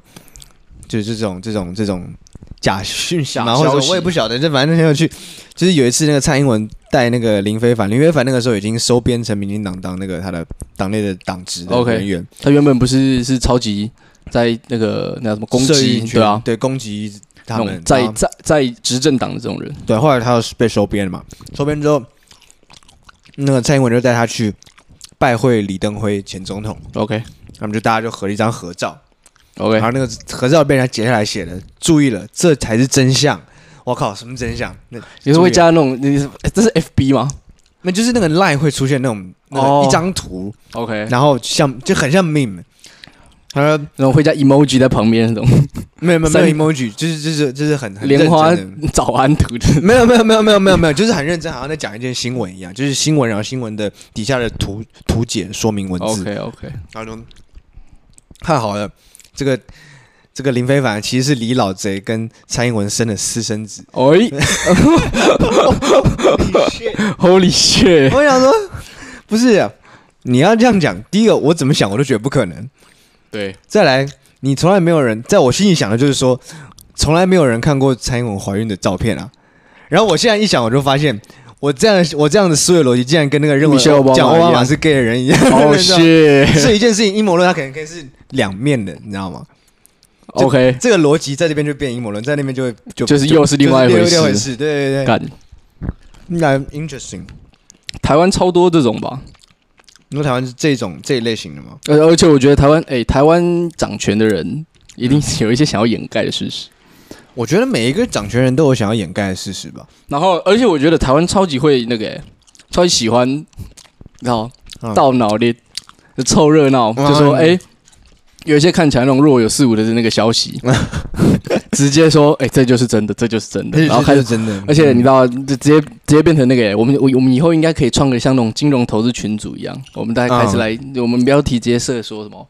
就是这种这种这种。假讯息嘛，或者我也不晓得，这反正很有趣。就是有一次，那个蔡英文带那个林非凡，林非凡那个时候已经收编成民进党当那个他的党内的党职的人员。他原本不是是超级在那个那什么攻击，对啊，对攻击他们在在在执政党的这种人。对，后来他被收编了嘛，收编之后，那个蔡英文就带他去拜会李登辉前总统。OK，他们就大家就合了一张合照。OK，然后那个合照被人家截下来写的，注意了，这才是真相。我靠，什么真相？那你是会加那种？你是这是 FB 吗？那就是那个 Line 会出现那种那一张图。OK，然后像就很像 Meme，他说然后会加 emoji 在旁边那种。没有没有没有 emoji，就是就是就是很莲花早安图。没有没有没有没有没有没有，就是很认真，好像在讲一件新闻一样，就是新闻，然后新闻的底下的图图解说明文字。OK OK，然后看好了。这个这个林非凡其实是李老贼跟蔡英文生的私生子。哎，Holy shit！我想说，不是啊，你要这样讲，第一个我怎么想我都觉得不可能。对，再来，你从来没有人在我心里想的就是说，从来没有人看过蔡英文怀孕的照片啊。然后我现在一想，我就发现。我这样我这样的思维逻辑，竟然跟那个认为讲奥巴马是 gay 的人一样。哦，是。是一件事情，阴谋论它可能可以是两面的，你知道吗？OK，这个逻辑在这边就变阴谋论，在那边就会就就是又是另外一回事。回事对对对。干。那 interesting。台湾超多这种吧？你说台湾是这种这一类型的吗？而而且我觉得台湾，哎，台湾掌权的人一定是有一些想要掩盖的事实。我觉得每一个掌权人都有想要掩盖的事实吧。然后，而且我觉得台湾超级会那个、欸，超级喜欢，然后到脑力，就凑热闹，就说哎、欸，有一些看起来那种若有似无的那个消息，直接说哎、欸，这就是真的，这就是真的，然后开始真的。而且你知道，就直接直接变成那个、欸，我们我我们以后应该可以创个像那种金融投资群组一样，我们大家开始来，我们标题直接设说什么，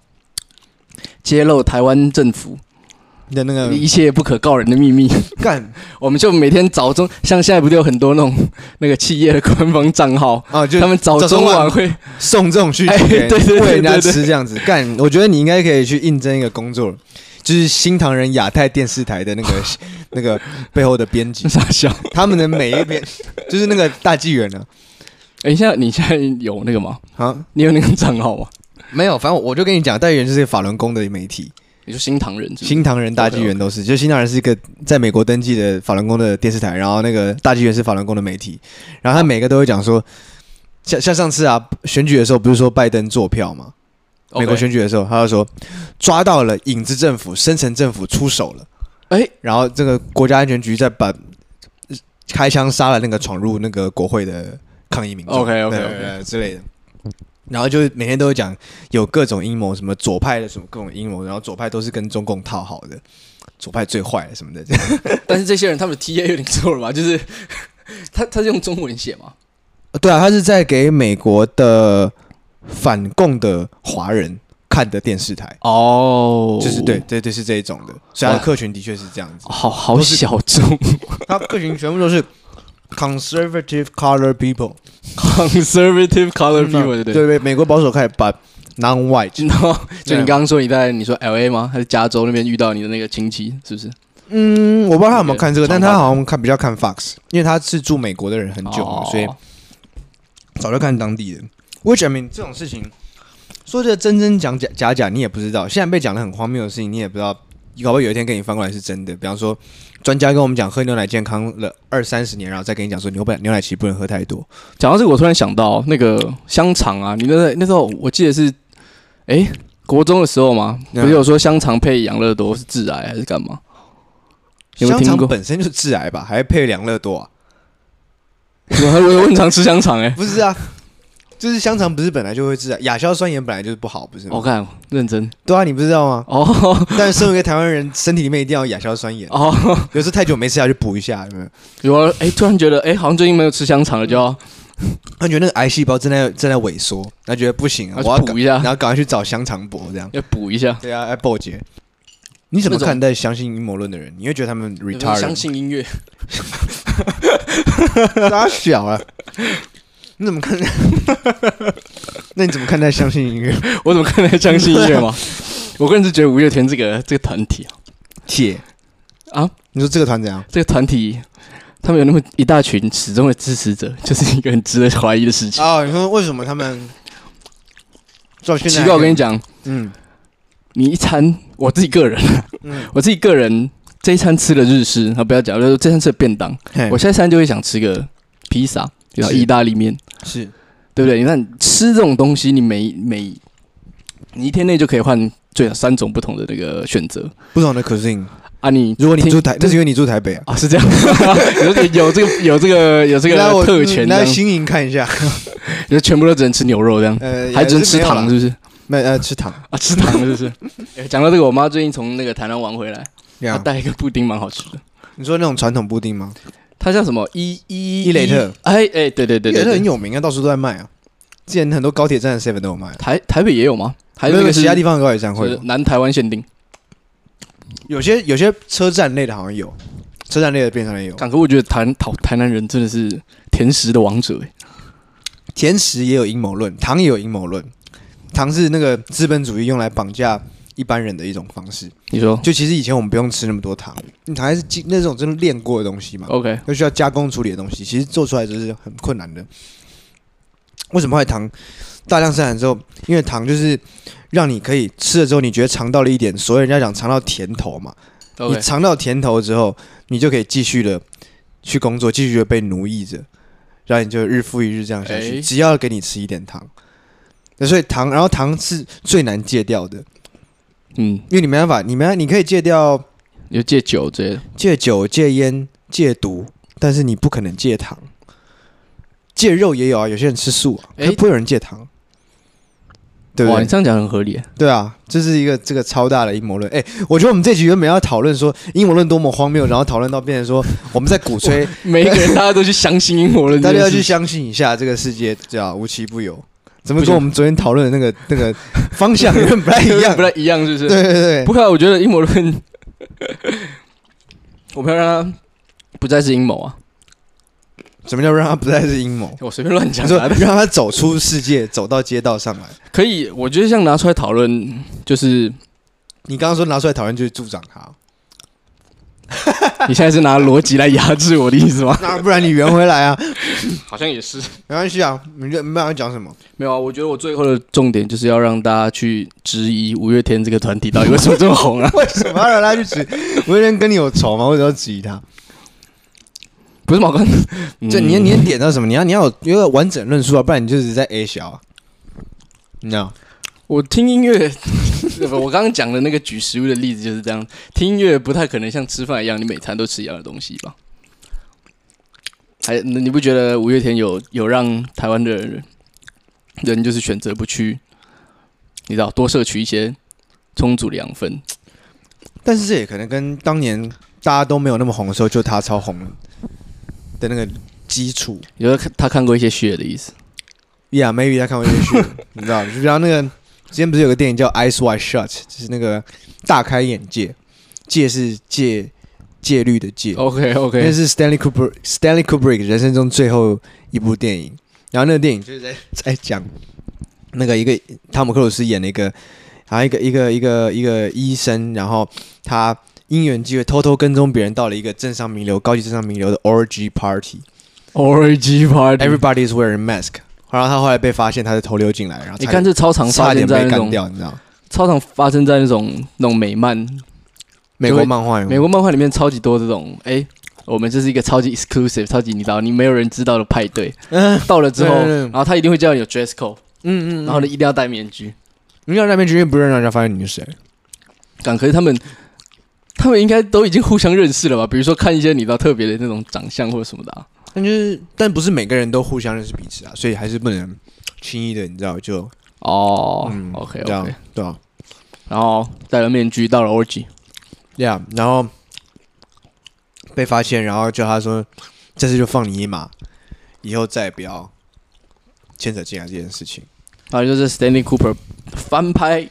揭露台湾政府。的那个一切不可告人的秘密，干，我们就每天早中，像现在不就有很多那种 那个企业的官方账号啊，就他们早中晚会送这种去给对对 喂人家吃这样子干。我觉得你应该可以去应征一个工作，就是新唐人亚太电视台的那个那个背后的编辑，傻笑，他们的每一篇就是那个大纪元呢。哎，现在你现在有那个吗？啊，你有那个账号吗？没有，反正我就跟你讲，大纪元就是法轮功的媒体。你说新唐人是是，新唐人大纪元都是，就新唐人是一个在美国登记的法轮功的电视台，然后那个大纪元是法轮功的媒体，然后他每个都会讲说，像像上次啊选举的时候，不是说拜登坐票吗？美国选举的时候，他就说抓到了影子政府、深层政府出手了，哎，然后这个国家安全局在把开枪杀了那个闯入那个国会的抗议民众，OK OK OK 之类的。然后就每天都会讲有各种阴谋，什么左派的什么各种阴谋，然后左派都是跟中共套好的，左派最坏什么的。但是这些人他们的 TA 有点错了吧？就是他他是用中文写吗？对啊，他是在给美国的反共的华人看的电视台哦，就是对对对是这一种的，所以他的客群的确是这样子，好好小众，他客群全部都是。Conservative color people, conservative color people，对对对对，美国保守开始把 non-white，然后就你刚刚说你在你说 LA 吗？还是加州那边遇到你的那个亲戚，是不是？嗯，我不知道他有没有看这个，但他好像看比较看 Fox，因为他是住美国的人很久了，所以早就看当地人。Which I mean，这种事情说这真真讲假假假，你也不知道。现在被讲的很荒谬的事情，你也不知道，搞不好有一天跟你翻过来是真的。比方说。专家跟我们讲喝牛奶健康了二三十年，然后再跟你讲说牛奶牛奶其实不能喝太多。讲到这个，我突然想到那个香肠啊，你那那时候我记得是，哎、欸，国中的时候嘛，不是有说香肠配养乐多是致癌还是干嘛？有有？香肠本身就是致癌吧，还配养乐多啊？我我很常吃香肠哎、欸，不是啊。就是香肠不是本来就会致癌，亚硝酸盐本来就是不好，不是吗？我看认真，对啊，你不知道吗？哦，但是身为一个台湾人，身体里面一定要亚硝酸盐哦。有时候太久没吃，下去补一下，有没有？有啊，哎，突然觉得，哎，好像最近没有吃香肠了，就要，他觉得那个癌细胞正在正在萎缩，他觉得不行啊，我要补一下，然后赶快去找香肠补，这样要补一下。对啊，要报捷。你怎么看待相信阴谋论的人？你会觉得他们 retard？相信音乐？他小啊。你怎么看待？那你怎么看待相信音乐？我怎么看待相信音乐吗？我个人是觉得五月天这个这个团体啊，铁啊，你说这个团怎样？这个团体他们有那么一大群始终的支持者，就是一个很值得怀疑的事情啊。你说为什么他们？奇怪，我跟你讲，嗯，你一餐，我自己个人，嗯，我自己个人这一餐吃了日式，啊不要讲，就是这餐吃了便当，我下一餐就会想吃个披萨，然后意大利面。是，对不对？你看吃这种东西，你每每你一天内就可以换最少三种不同的那个选择，不同的 cuisine 啊。你如果你住台，那是因为你住台北啊，啊是这样，有 有这个有这个有这个特权。来新营看一下，就全部都只能吃牛肉这样，呃，还只能吃糖是不是？没呃，吃糖啊，吃糖是不是？讲到这个，我妈最近从那个台南玩回来，她带一个布丁，蛮好吃的。你说那种传统布丁吗？它叫什么？伊伊伊雷特？哎哎，对对对，伊雷特很有名啊，到处都在卖啊。之前很多高铁站的 seven 都有卖。台台北也有吗？还有那个其他地方的高铁站会有。南台湾限定。有些有些车站类的好像有，车站类的便当也有。可我觉得台台台南人真的是甜食的王者，甜食也有阴谋论，糖也有阴谋论。糖是那个资本主义用来绑架一般人的一种方式。你说，就其实以前我们不用吃那么多糖，糖还是那种真的炼过的东西嘛？OK，都需要加工处理的东西，其实做出来就是很困难的。为什么会糖大量生产之后？因为糖就是让你可以吃了之后，你觉得尝到了一点，所以人家讲尝到甜头嘛。你尝到甜头之后，你就可以继续的去工作，继续的被奴役着，然后你就日复一日这样下去。欸、只要给你吃一点糖，那所以糖，然后糖是最难戒掉的。嗯，因为你没办法，你没你可以戒掉，你就戒酒这些，戒酒、戒烟、戒毒，但是你不可能戒糖。戒肉也有啊，有些人吃素啊，哎，不会有人戒糖，对不对？你这样讲很合理。对啊，这是一个这个超大的阴谋论。哎，我觉得我们这集原本要讨论说阴谋论多么荒谬，然后讨论到变成说我们在鼓吹 每一个人大家都去相信阴谋论，大家要去相信一下这个世界叫无奇不有。怎么跟我们昨天讨论的那个那个方向有点不太 一样？不太一样，是不是？对对对。不过我觉得阴谋论，我们要让它不再是阴谋啊。什么叫让他不再是阴谋？我随便乱讲。说让他走出世界，走到街道上来，可以。我觉得像拿出来讨论，就是你刚刚说拿出来讨论就是助长他。你现在是拿逻辑来压制我的意思吗？那不然你圆回来啊？好像也是，没关系啊。你没办法讲什么？没有啊。我觉得我最后的重点就是要让大家去质疑五月天这个团体到底为什么这么红啊？为什么要让他去质疑？五月天跟你有仇吗？为什么要质疑他？不是毛哥，这你你点到什么？你要你要有一个完整论述啊，不然你就是在 A 小啊。你知道，我听音乐，我刚刚讲的那个举食物的例子就是这样。听音乐不太可能像吃饭一样，你每餐都吃一样的东西吧？还你不觉得五月天有有让台湾的人，人就是选择不去，你知道多摄取一些充足的养分？但是这也可能跟当年大家都没有那么红的时候，就他超红了。的那个基础，有的他看过一些血的意思，Yeah，maybe 他看过一些血，你知道？就像那个之前不是有个电影叫《Eyes Wide Shut》，就是那个大开眼界，戒是戒戒律的戒。OK OK，那是 Stanley Kubrick Stanley Kubrick 人生中最后一部电影。然后那个电影就是在在讲那个一个汤姆克鲁斯演了一个，然后一个一个一个一个医生，然后他。因缘机会偷偷跟踪别人到了一个政商名流、高级政商名流的 orgy party，orgy party，everybody is wearing mask。然后他后来被发现，他是偷溜进来，然后你看这超常发生在那种，掉你知道？超常发生在那种那种美漫、美国漫画、美国漫画里面超级多这种。哎，我们这是一个超级 exclusive、超级你知道你没有人知道的派对。嗯，到了之后，然后他一定会叫你有 dress code。嗯嗯，然后你一定要戴面具，你要戴面具，因为不让人家发现你是谁。但可是他们。他们应该都已经互相认识了吧？比如说看一些你知道特别的那种长相或者什么的，啊，但就是但不是每个人都互相认识彼此啊，所以还是不能轻易的，你知道就哦，嗯，OK OK，对啊，然后戴了面具到了 orgy，yeah，然后被发现，然后叫他说这次就放你一马，以后再也不要牵扯进来这件事情。然后就是 Stanley Cooper 翻拍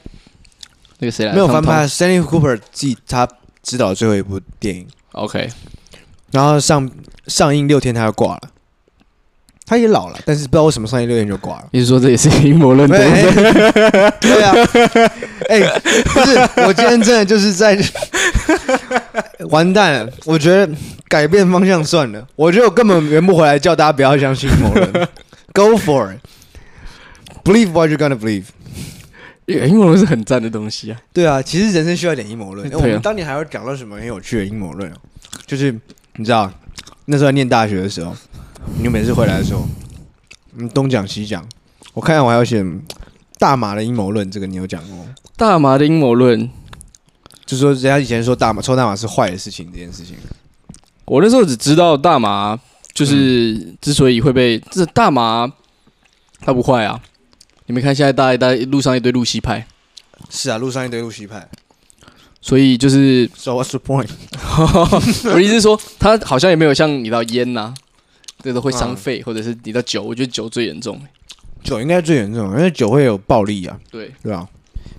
那个谁来？没有翻拍，Stanley Cooper 自己他。指导最后一部电影，OK，然后上上映六天他就挂了，他也老了，但是不知道为什么上映六天就挂了。你是说这也是阴谋论？对 啊，哎、欸，不是，我今天真的就是在 完蛋了。我觉得改变方向算了，我觉得我根本圆不回来，叫大家不要相信阴谋论。Go for it，believe what you're gonna believe。阴谋论是很赞的东西啊！对啊，其实人生需要一点阴谋论。我们当年还要讲到什么很有趣的阴谋论？就是你知道，那时候念大学的时候，你每次回来的时候，你，东讲西讲。我看我还要写大麻的阴谋论，这个你有讲过？大麻的阴谋论，就是说人家以前说大麻抽大麻是坏的事情，这件事情。我那时候只知道大麻就是之所以会被，这大麻它不坏啊。你没看现在大一大路上一堆露西派，是啊，路上一堆露西派，所以就是。So what's the point？我的意思是说，他好像也没有像你到烟呐，这个会伤肺，或者是你到酒，我觉得酒最严重。酒应该最严重，因为酒会有暴力啊。对，对吧？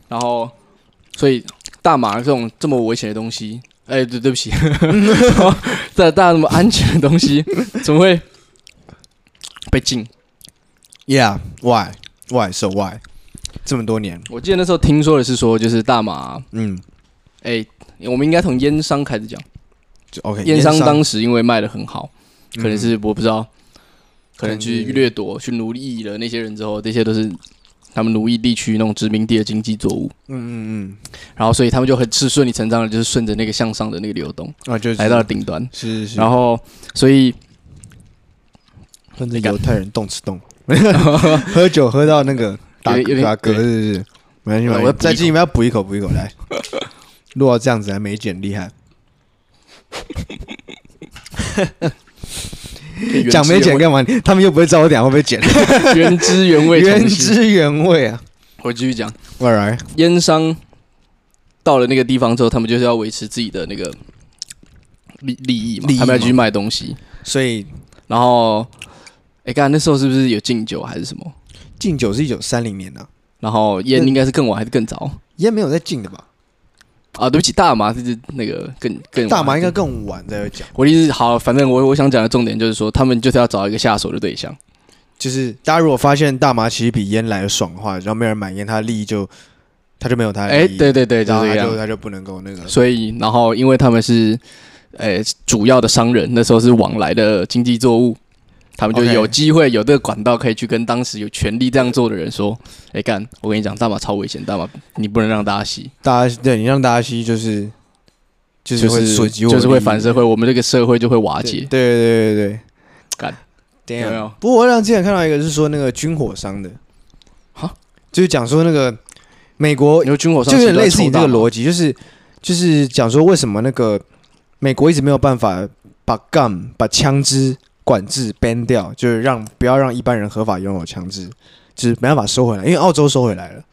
然后，所以大麻这种这么危险的东西，哎，对对不起，大大那么安全的东西，怎么会被禁？Yeah，why why so why？这么多年，我记得那时候听说的是说，就是大麻，嗯，哎，我们应该从烟商开始讲，就 OK。烟商当时因为卖的很好，可能是我不知道，可能去掠夺、去奴役了那些人之后，这些都是。他们奴役地区那种殖民地的经济作物，嗯嗯嗯，然后所以他们就很是顺理成章的，就是顺着那个向上的那个流动啊，就来到了顶端，是是。是。然后所以跟着犹太人动吃动，喝酒喝到那个打打嗝，是是是，没关系我。再进一步要补一口补一口来，如果这样子还没剪厉害。讲没剪干嘛？他们又不会知道我等下会不会剪。原汁原味，原汁原味啊！我继续讲。All right，烟商到了那个地方之后，他们就是要维持自己的那个利利益嘛，他们要继续卖东西。所以，然后，哎，刚才那时候是不是有禁酒还是什么？禁酒是一九三零年啊，然后烟应该是更晚还是更早？烟没有在禁的吧？啊，对不起，大麻是那个更更大麻应该更晚再会讲。我的意思好，反正我我想讲的重点就是说，他们就是要找一个下手的对象。就是大家如果发现大麻其实比烟来的爽的话，然后没人买烟，他的利益就他就没有他的利益。哎，对对对，就是这样，他就他就不能够那个。所以，然后因为他们是呃主要的商人，那时候是往来的经济作物。他们就有机会有这个管道，可以去跟当时有权利这样做的人说：“哎，干！我跟你讲，大麻超危险，大麻你不能让大家吸。大家对你让大家吸，就是就是会损及我，就是会反社会，我们这个社会就会瓦解。”对对对对对，干！有没有？不过我让之前看到一个，是说那个军火商的，哈，就是讲说那个美国有军火商，就有点类似你这个逻辑，就是就是讲说为什么那个美国一直没有办法把 gun 把枪支。管制 ban 掉，就是让不要让一般人合法拥有枪支，就是没办法收回来，因为澳洲收回来了。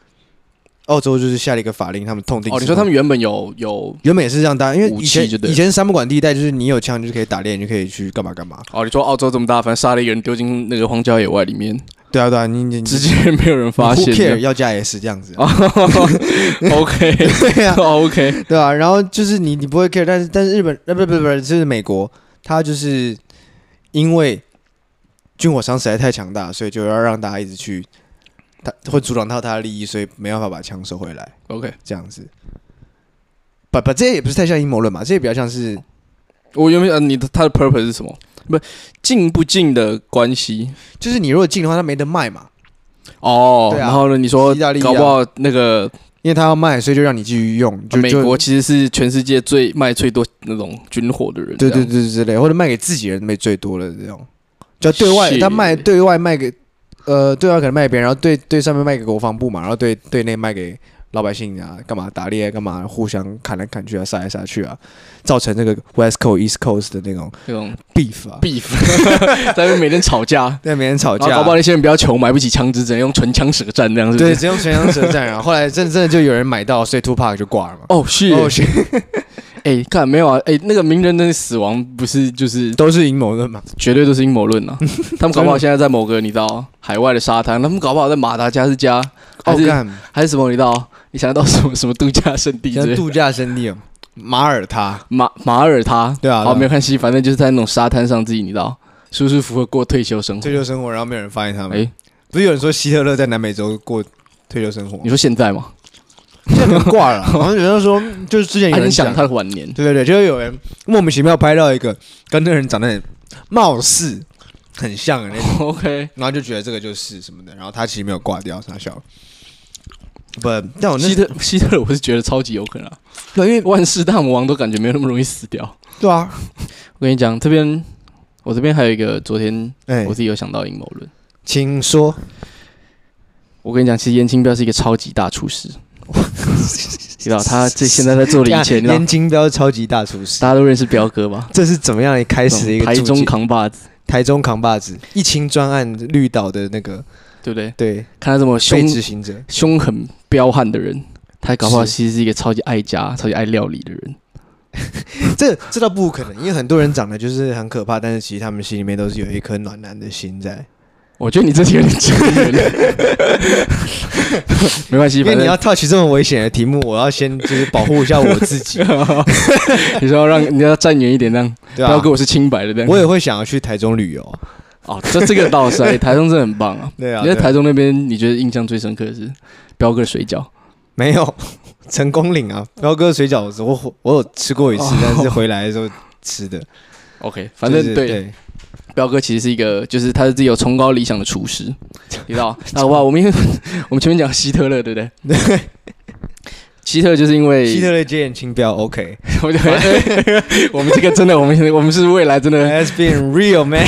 澳洲就是下了一个法令，他们痛定。哦，你说他们原本有有，原本也是这样大，因为以前以前三不管地带，就是你有枪就是可以打猎，你就可以去干嘛干嘛。哦，你说澳洲这么大，反正杀了一个人丢进那个荒郊野外里面。对啊对啊，你你 直接没有人发现。Care 要加 S 这样子。OK，对啊，OK，对啊。然后就是你你不会 care，但是但是日本呃不不不不，就是美国，他就是。因为军火商实在太强大，所以就要让大家一直去，他会阻挡到他的利益，所以没办法把枪收回来。OK，这样子，不不，这也不是太像阴谋论嘛，这也比较像是我原本呃，你的他的 purpose 是什么？不进不进的关系，就是你如果进的话，他没得卖嘛。哦，对啊，然后呢，你说意大利搞不好那个。因为他要卖，所以就让你继续用。就美国其实是全世界最卖最多那种军火的人，对对对之类，或者卖给自己人卖最多的这种。就对外他卖，对外卖给呃，对外可能卖给别人，然后对对上面卖给国防部嘛，然后对对内卖给。老百姓啊，干嘛打猎？干嘛互相砍来砍去啊，杀来杀去啊，造成那个 West Coast East Coast 的那种那种 beef 啊，beef，在那边每天吵架，对，每天吵架，搞不好那些人比较穷，买不起枪支，只能用唇枪舌战这样子。对，只用唇枪舌战啊。后来真的真的就有人买到，所以 Tupac 就挂了嘛。哦，是哦，是。哎，看没有啊？哎，那个名人的死亡不是就是都是阴谋论吗？绝对都是阴谋论啊！他们搞不好现在在某个你知道海外的沙滩，他们搞不好在马达加斯加，还是还是什么你知道？你想到什么什么度假胜地？度假胜地哦，马耳他，马马耳他，对啊，好，没有看戏，反正就是在那种沙滩上，自己你知道，舒舒服服过退休生活，退休生活，然后没有人发现他们。哎，不是有人说希特勒在南美洲过退休生活？你说现在吗？现在挂了，好像有人说，就是之前有人讲他的晚年，对对对，就是有人莫名其妙拍到一个跟那个人长得很貌似很像的那种，OK，然后就觉得这个就是什么的，然后他其实没有挂掉，他笑。不，但我那希特希特勒，我是觉得超级有可能啊。对，因为万世大魔王都感觉没有那么容易死掉。对啊，我跟你讲，这边我这边还有一个昨天我自己有想到阴谋论，请说。我跟你讲，其实严清标是一个超级大厨师，知道他 这现在在做的一切。颜清标超级大厨师，大家都认识彪哥吧？这是怎么样的开始的一个台中扛把子？台中扛把子，一清专案绿岛的那个。对不对？对，看他这么凶执行者，凶狠彪悍的人，他搞不好其实是一个超级爱家、超级爱料理的人。这这倒不可能，因为很多人长得就是很可怕，但是其实他们心里面都是有一颗暖男的心在。我觉得你这题有点扯远了，没关系，因为你要 touch 这么危险的题目，我要先就是保护一下我自己。你说要让你要站远一点，这样不要跟我是清白的。我也会想要去台中旅游。哦，这这个倒是，台中真的很棒啊。对啊，你在台中那边，你觉得印象最深刻的是彪哥的水饺？没有，成功岭啊，彪哥的水饺我我有吃过一次，但是回来的时候吃的。OK，反正对。彪哥其实是一个，就是他是自己有崇高理想的厨师，你知道？那好不好？我们因为 我们前面讲希特勒，对不对？对。希特勒就是因为希特勒接眼清标，OK。我觉得我们这个真的，我们我们是未来真的。Has been real man。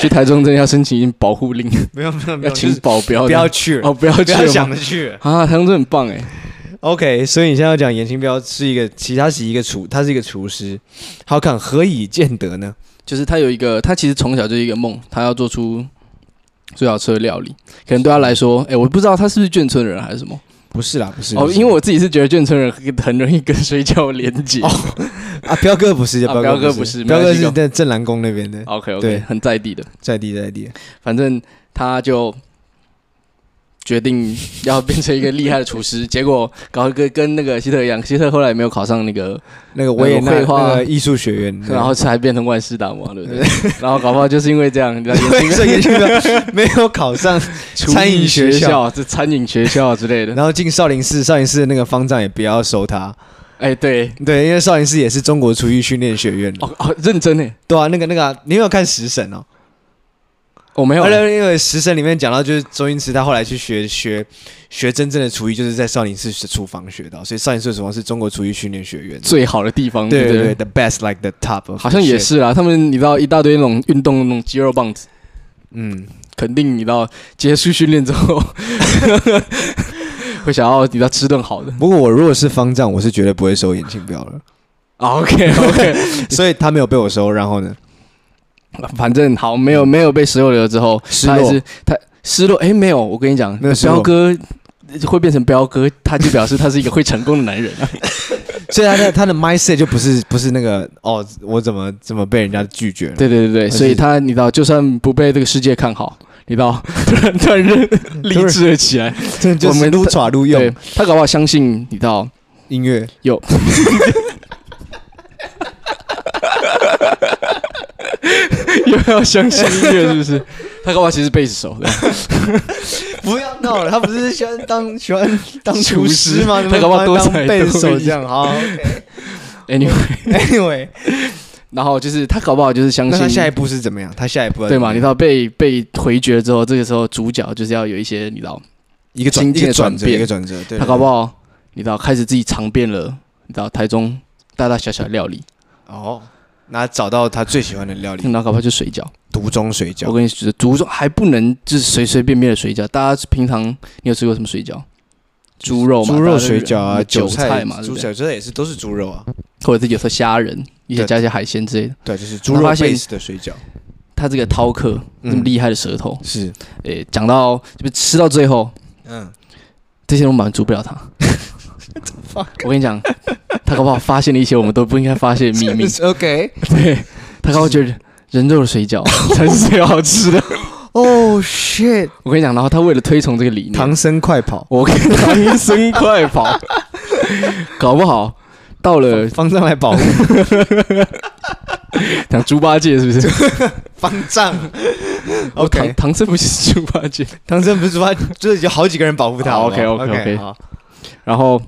去台中真的要申请保护令，没有没有没有，要请保镖，不要去哦，不要去，不要想着去啊！台中真的很棒哎。OK，所以你现在要讲颜清标是一个，其实他是一个厨，他是一个厨师。好看，何以见得呢？就是他有一个，他其实从小就是一个梦，他要做出最好吃的料理。可能对他来说，哎、欸，我不知道他是不是眷村人还是什么？不是啦，不是哦，因为我自己是觉得眷村人很容易跟水饺连接。哦、啊，彪哥不是，彪哥不是，彪哥是在镇南宫那边的。OK OK，对，很在地的，在地在地。反正他就。决定要变成一个厉害的厨师，结果搞一个跟那个希特一样，希特后来也没有考上那个那个维也纳艺术学院，然后才变成万事达嘛，对不对？然后搞不好就是因为这样，没有考上餐饮学校，这餐饮学校之类的。然后进少林寺，少林寺的那个方丈也不要收他。哎，对对，因为少林寺也是中国厨艺训练学院。哦哦，认真呢。对啊，那个那个，你有没有看食神哦？我没有，因为《食神》里面讲到，就是周星驰他后来去学学学真正的厨艺，就是在少林寺厨房学到，所以少林寺厨房是中国厨艺训练学院最好的地方，对对对，the best like the top，好像也是啦。他们你知道一大堆那种运动那种肌肉棒子，嗯，肯定你知道结束训练之后 会想要你知道吃顿好的。不过我如果是方丈，我是绝对不会收眼镜标了。OK OK，所以他没有被我收，然后呢？反正好，没有没有被石榴留之后，他还是他失落。哎、欸，没有，我跟你讲，彪哥会变成彪哥，他就表示他是一个会成功的男人啊。所以他的他的 mindset 就不是不是那个哦，我怎么怎么被人家拒绝了？对对对对，所以他你知道，就算不被这个世界看好，你知道，突然突然励志了起来。我们撸爪撸用，他搞不好相信你知道音乐有。有没有相信音乐？是不是？他搞不好其实贝斯手。不要闹了，他不是喜欢当喜欢当厨师吗？他搞不好当贝斯手这样。好，OK，Anyway，Anyway，然后就是他搞不好就是相信。他下一步是怎么样？他下一步对嘛？你知道被被回绝之后，这个时候主角就是要有一些你知道一个转一个转折，一个转折。他搞不好你知道开始自己尝遍了你知道台中大大小小的料理哦。那找到他最喜欢的料理，那搞不好就水饺，独中水饺。我跟你说，独中还不能就是随随便便的水饺。大家平常你有吃过什么水饺？猪肉嘛，猪肉水饺啊，韭菜嘛，猪小这也是都是猪肉啊，或者是有时候虾仁，一些加一些海鲜之类的。对，就是猪肉 base 的水饺。他这个饕客那么厉害的舌头，是诶，讲到就是吃到最后，嗯，这些都满足不了他。我跟你讲。他搞不好发现了一些我们都不应该发现的秘密。OK，对，他搞不好觉得人肉的水饺 才是最好吃的。Oh shit！我跟你讲，然后他为了推崇这个理念，唐僧快跑，我跟唐僧快跑，搞不好到了方丈来保护，讲猪八戒是不是？方丈，OK，唐僧不是猪八戒，唐僧不是猪八戒，就是有好几个人保护他。OK，OK，OK，好，然后。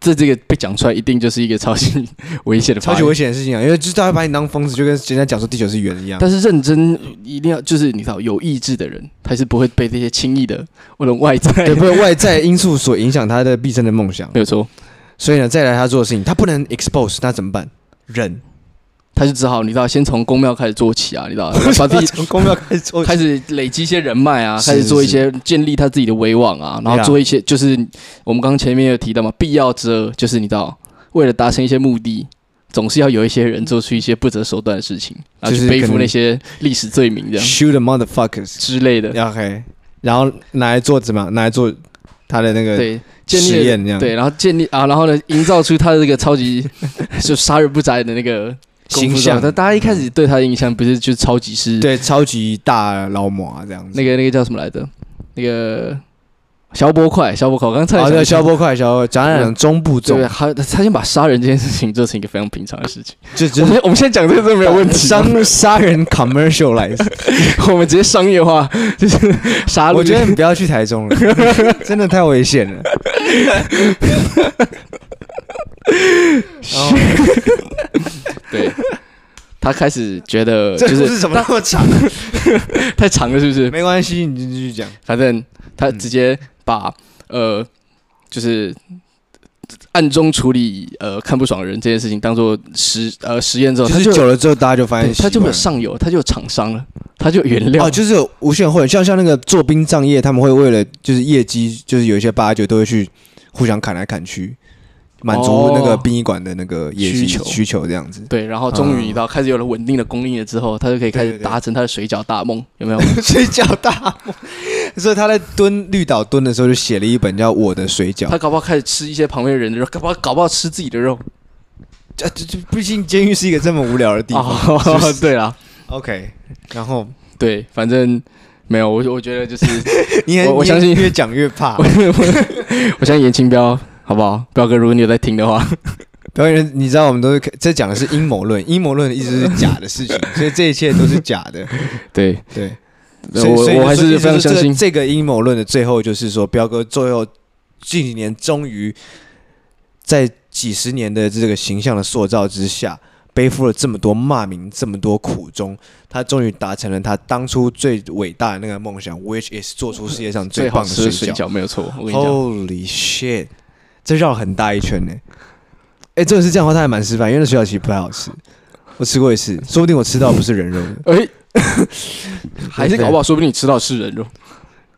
这这个被讲出来，一定就是一个超级 危险的、超级危险的事情啊！因为就是大家把你当疯子，就跟人家讲说地球是圆一样。但是认真一定要，就是你知道，有意志的人，他是不会被这些轻易的或者外在对，被外在因素所影响他的毕生的梦想。没有错。所以呢，再来他做的事情，他不能 expose，那怎么办？忍。他就只好，你知道，先从宫庙开始做起啊，你知道，把自己从宫庙开始做，开始累积一些人脉啊，开始做一些建立他自己的威望啊，然后做一些，就是我们刚刚前面有提到嘛，必要之恶，就是你知道，为了达成一些目的，总是要有一些人做出一些不择手段的事情，然后去背负那些历史罪名，这样 shoot the motherfuckers 之类的。OK，然后拿来做怎么样？拿来做他的那个对建立这样，对，然后建立啊，然后呢，营造出他的这个超级 就杀人不眨眼的那个。形象，但大家一开始对他的印象不是就超级是，对，超级大老母啊这样子。那个那个叫什么来着？那个。消波快，消波块，我刚才讲的消波块，消波，讲讲中部中，对，他他先把杀人这件事情做成一个非常平常的事情，就就我们我们现在讲这个都没有问题，商杀人 commercialize，我们直接商业化，就是杀。我觉得你不要去台中了，真的太危险了。对，他开始觉得 就是怎么那么长，太长了是不是？没关系，你继续讲，反正他直接。把呃，就是暗中处理呃看不爽的人这件事情当做实呃实验之后，他就久了之后，大家就发现他就没有上游，他就有厂商了，他就原料哦，就是有无限会像像那个做殡葬业，他们会为了就是业绩，就是有一些八九都会去互相砍来砍去。满足那个殡仪馆的那个需求。需求这样子，对，然后终于你知道开始有了稳定的供应了之后，他就可以开始达成他的水饺大梦，有没有？水饺大梦，所以他在蹲绿岛蹲的时候就写了一本叫《我的水饺》，他搞不好开始吃一些旁边人的肉，搞不好搞不好吃自己的肉，这这这，毕竟监狱是一个这么无聊的地方。对啊，OK，然后？对，反正没有，我我觉得就是 你我相信越讲越怕，我相信颜清标。好不好，彪哥？如果你有在听的话，表演你知道我们都是这讲的是阴谋论，阴谋论的意思是假的事情，所以这一切都是假的。对对，我我还是非常相信这个阴谋论的最后就是说，彪哥最后近几年终于在几十年的这个形象的塑造之下，背负了这么多骂名，这么多苦衷，他终于达成了他当初最伟大的那个梦想，which is 做出世界上最棒的水饺，没有错。，Holy shit！这绕很大一圈呢，哎，真的是这样的话，他还蛮失败，因为那水饺其实不太好吃。我吃过一次，说不定我吃到不是人肉的，哎，还是搞不好，说不定你吃到是人肉。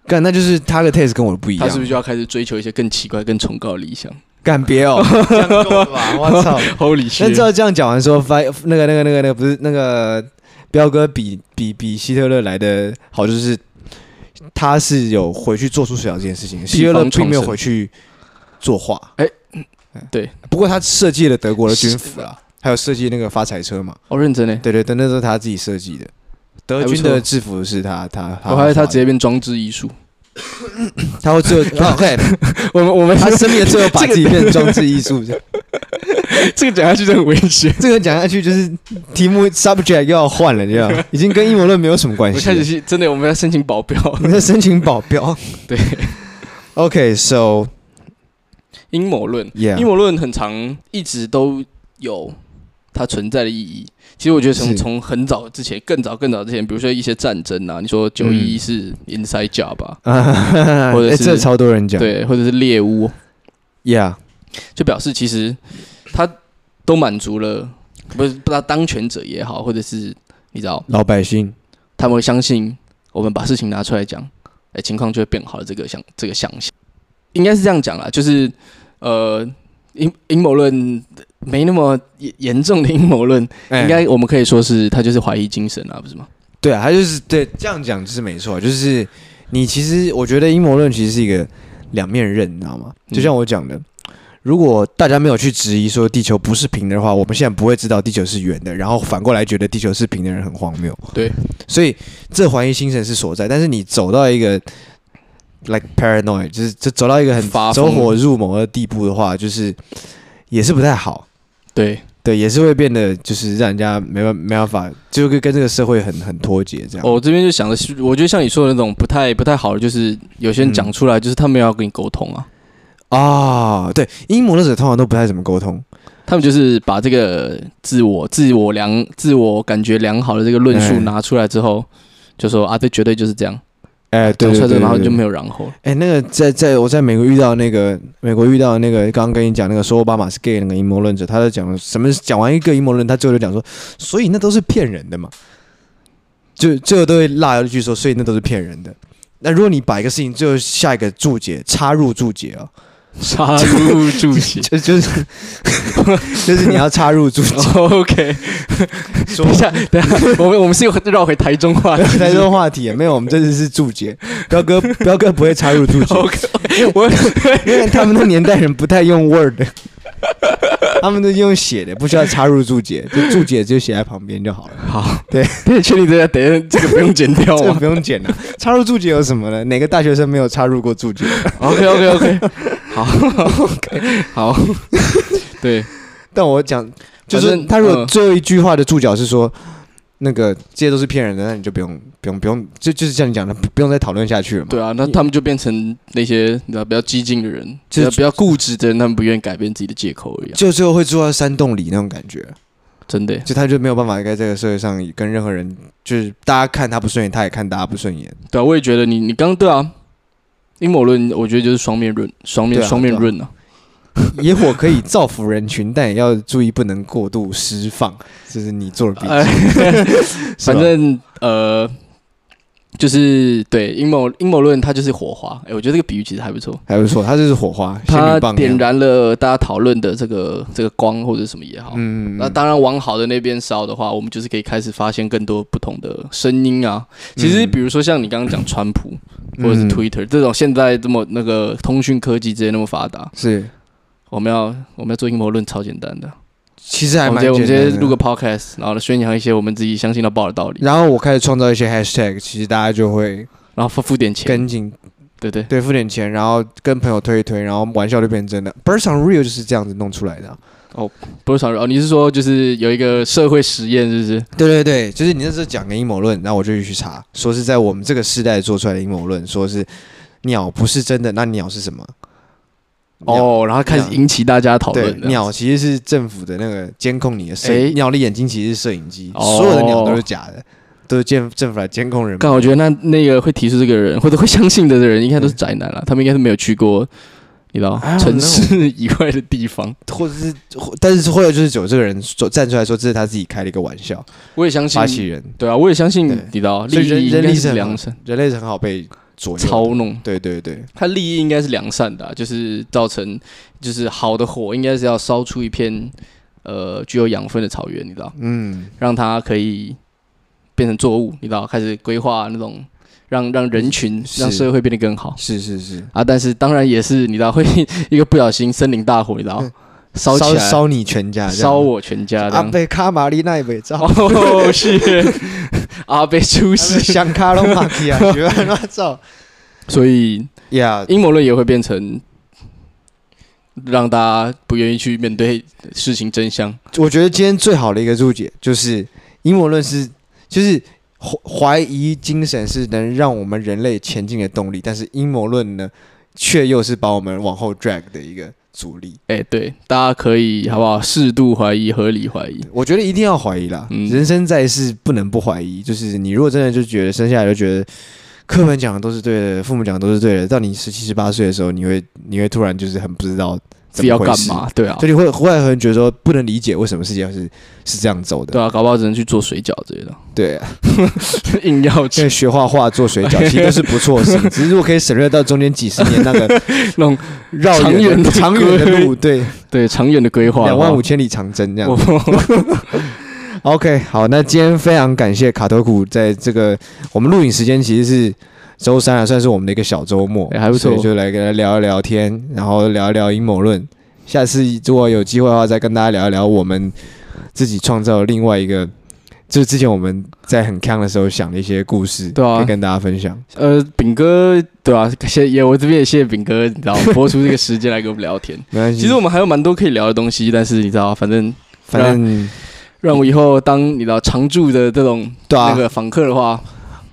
干，那就是他的 taste 跟我的不一样。他是不是就要开始追求一些更奇怪、更崇高的理想？干别哦，这样够了吧？我操，Holy shit！那照这样讲完说，发那个、那个、那个、那个不是那个彪哥比比比希特勒来的好，就是他是有回去做出水饺这件事情，希特勒并没有回去。作画，哎，对，不过他设计了德国的军服啊，还有设计那个发财车嘛。哦，认真呢？对对，等那都是他自己设计的，德军的制服是他他。我还以为他直接变装置艺术。他会最后，OK，我们我们他生命的最后把自己变成装置艺术，这个讲下去就很危险。这个讲下去就是题目 subject 又要换了，这样 已经跟阴谋论没有什么关系。开始是真的，我们要申请保镖，我们要申请保镖。对，OK，so。阴谋论，阴谋论很长，一直都有它存在的意义。其实我觉得从从很早之前，更早更早之前，比如说一些战争啊，你说九一一是 inside job 吧，或者是这超多人讲，对，或者是猎巫，Yeah，就表示其实他都满足了，不是不知道当权者也好，或者是你知道老百姓，他们会相信我们把事情拿出来讲，哎，情况就会变好了。这个想这个想象，应该是这样讲啦，就是。呃，阴阴谋论没那么严严重的阴谋论，应该我们可以说是他就是怀疑精神啊，不是吗？对啊，他就是对这样讲就是没错，就是你其实我觉得阴谋论其实是一个两面刃，你知道吗？就像我讲的，如果大家没有去质疑说地球不是平的话，我们现在不会知道地球是圆的，然后反过来觉得地球是平的人很荒谬。对，所以这怀疑精神是所在，但是你走到一个。Like paranoid，就是就走到一个很走火入魔的地步的话，就是也是不太好。对对，也是会变得就是让人家没办没办法，就跟跟这个社会很很脱节这样。我这边就想的是，我觉得像你说的那种不太不太好的，就是有些人讲出来，就是他们要跟你沟通啊。啊，对，阴谋论者通常都不太怎么沟通，他们就是把这个自我自我良自我感觉良好的这个论述拿出来之后，就说啊，这绝对就是这样。哎，对对对，然后就没有然后。哎，那个在在我在美国遇到那个美国遇到那个刚刚跟你讲那个说奥巴马是 gay 那个阴谋论者，他在讲什么？讲完一个阴谋论，他最后就讲说，所以那都是骗人的嘛。就最后都会落一句说，所以那都是骗人的。那如果你把一个事情最后下一个注解，插入注解啊。插入注解，就就是 就是你要插入注解。OK，等一下，等一下，我们我们是又绕回台中话题，台中话题也没有，我们这次是注解。彪哥，彪哥不会插入注解。OK，我因为他们那年代人不太用 Word。他们都用写的，不需要插入注解，就注解就写在旁边就好了。好，对，确定这个等下这个不用剪掉吗？这个不用剪了。插入注解有什么呢？哪个大学生没有插入过注解？OK OK OK，好，OK 好，对。但我讲，就是他如果最后一句话的注脚是说。那个这些都是骗人的，那你就不用不用不用，就就是像你讲的，不用再讨论下去了嘛。对啊，那他们就变成那些你知道比较激进的人，就是比较固执的人，他们不愿意改变自己的借口而已。就最后会住在山洞里那种感觉，真的，就他就没有办法在这个社会上跟任何人，就是大家看他不顺眼，他也看大家不顺眼。对啊，我也觉得你你刚刚对啊，阴谋论，我觉得就是双面论，双面双面论啊。野火可以造福人群，但也要注意不能过度释放。这是你做的笔记。哎、反正呃，就是对阴谋阴谋论，它就是火花。哎，我觉得这个比喻其实还不错，还不错。它就是火花，它点燃了大家讨论的这个这个光或者什么也好。嗯，那当然往好的那边烧的话，我们就是可以开始发现更多不同的声音啊。其实比如说像你刚刚讲川普或者是 Twitter、嗯、这种现在这么那个通讯科技之间那么发达，是。我们要我们要做阴谋论，超简单的。其实还蛮简单的。我们直接录个 podcast，然后宣扬一些我们自己相信到爆的道理。然后我开始创造一些 hashtag，其实大家就会，然后付付点钱，跟进，对对对，付点钱，然后跟朋友推一推，然后玩笑就变成真的。Birds on Real 就是这样子弄出来的。哦，Birds on Real，哦，你是说就是有一个社会实验，是不是？对对对，就是你那时候讲个阴谋论，然后我就去查，说是在我们这个时代做出来的阴谋论，说是鸟不是真的，那鸟是什么？哦，然后开始引起大家讨论。鸟其实是政府的那个监控你的摄影，鸟的眼睛其实是摄影机，所有的鸟都是假的，都是监政府来监控人。但我觉得那那个会提出这个人或者会相信的人，应该都是宅男了，他们应该是没有去过，你知道城市以外的地方，或者是，但是或者就是有这个人说站出来说这是他自己开了一个玩笑。我也相信发起人，对啊，我也相信，你知道，利益应该是良善，人类是很好被。操弄，对对对，它利益应该是良善的，啊，就是造成，就是好的火应该是要烧出一片，呃，具有养分的草原，你知道？嗯，让它可以变成作物，你知道？开始规划那种让让人群，让社会变得更好。是是是啊，但是当然也是，你知道会一个不小心森林大火，你知道？嗯烧烧你全家，烧我全家。阿贝卡玛丽奈贝照，哦，是 阿贝出事，香卡隆马基亚绝乱乱造。所以呀，阴谋论也会变成让大家不愿意去面对事情真相。我觉得今天最好的一个注解就是，阴谋论是就是怀怀疑精神是能让我们人类前进的动力，但是阴谋论呢，却又是把我们往后 drag 的一个。阻力，哎、欸，对，大家可以好不好？适度怀疑，合理怀疑。我觉得一定要怀疑啦。嗯、人生在世不能不怀疑。就是你如果真的就觉得生下来就觉得课本讲的都是对的，父母讲的都是对的，到你十七十八岁的时候，你会你会突然就是很不知道。自己要干嘛？对啊，所以你会后来很觉得说不能理解为什么世界是是这样走的。对啊，搞不好只能去做水饺之类的。对啊，硬要去 学画画、做水饺，其实都是不错的事情。只是如果可以省略到中间几十年那个那种绕远的长远的路，对对，长远的规划，两万五千里长征这样。OK，好，那今天非常感谢卡托库在这个我们录影时间其实是。周三啊，算是我们的一个小周末，欸、还不错，就来跟他聊一聊天，然后聊一聊阴谋论。下次如果有机会的话，再跟大家聊一聊我们自己创造另外一个，就是之前我们在很康的时候想的一些故事，对啊，可以跟大家分享。呃，炳哥，对啊，谢也我这边也谢谢炳哥，你知道播出这个时间来跟我们聊天。没关系，其实我们还有蛮多可以聊的东西，但是你知道，反正反正让我以后当你知道常驻的这种那个访客的话。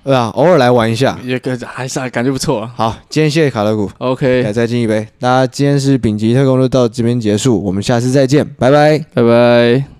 对啊，偶尔来玩一下，也感还是感觉不错。好，今天谢谢卡乐谷，OK，来再敬一杯。大家今天是丙级特工就到这边结束，我们下次再见，拜拜，拜拜。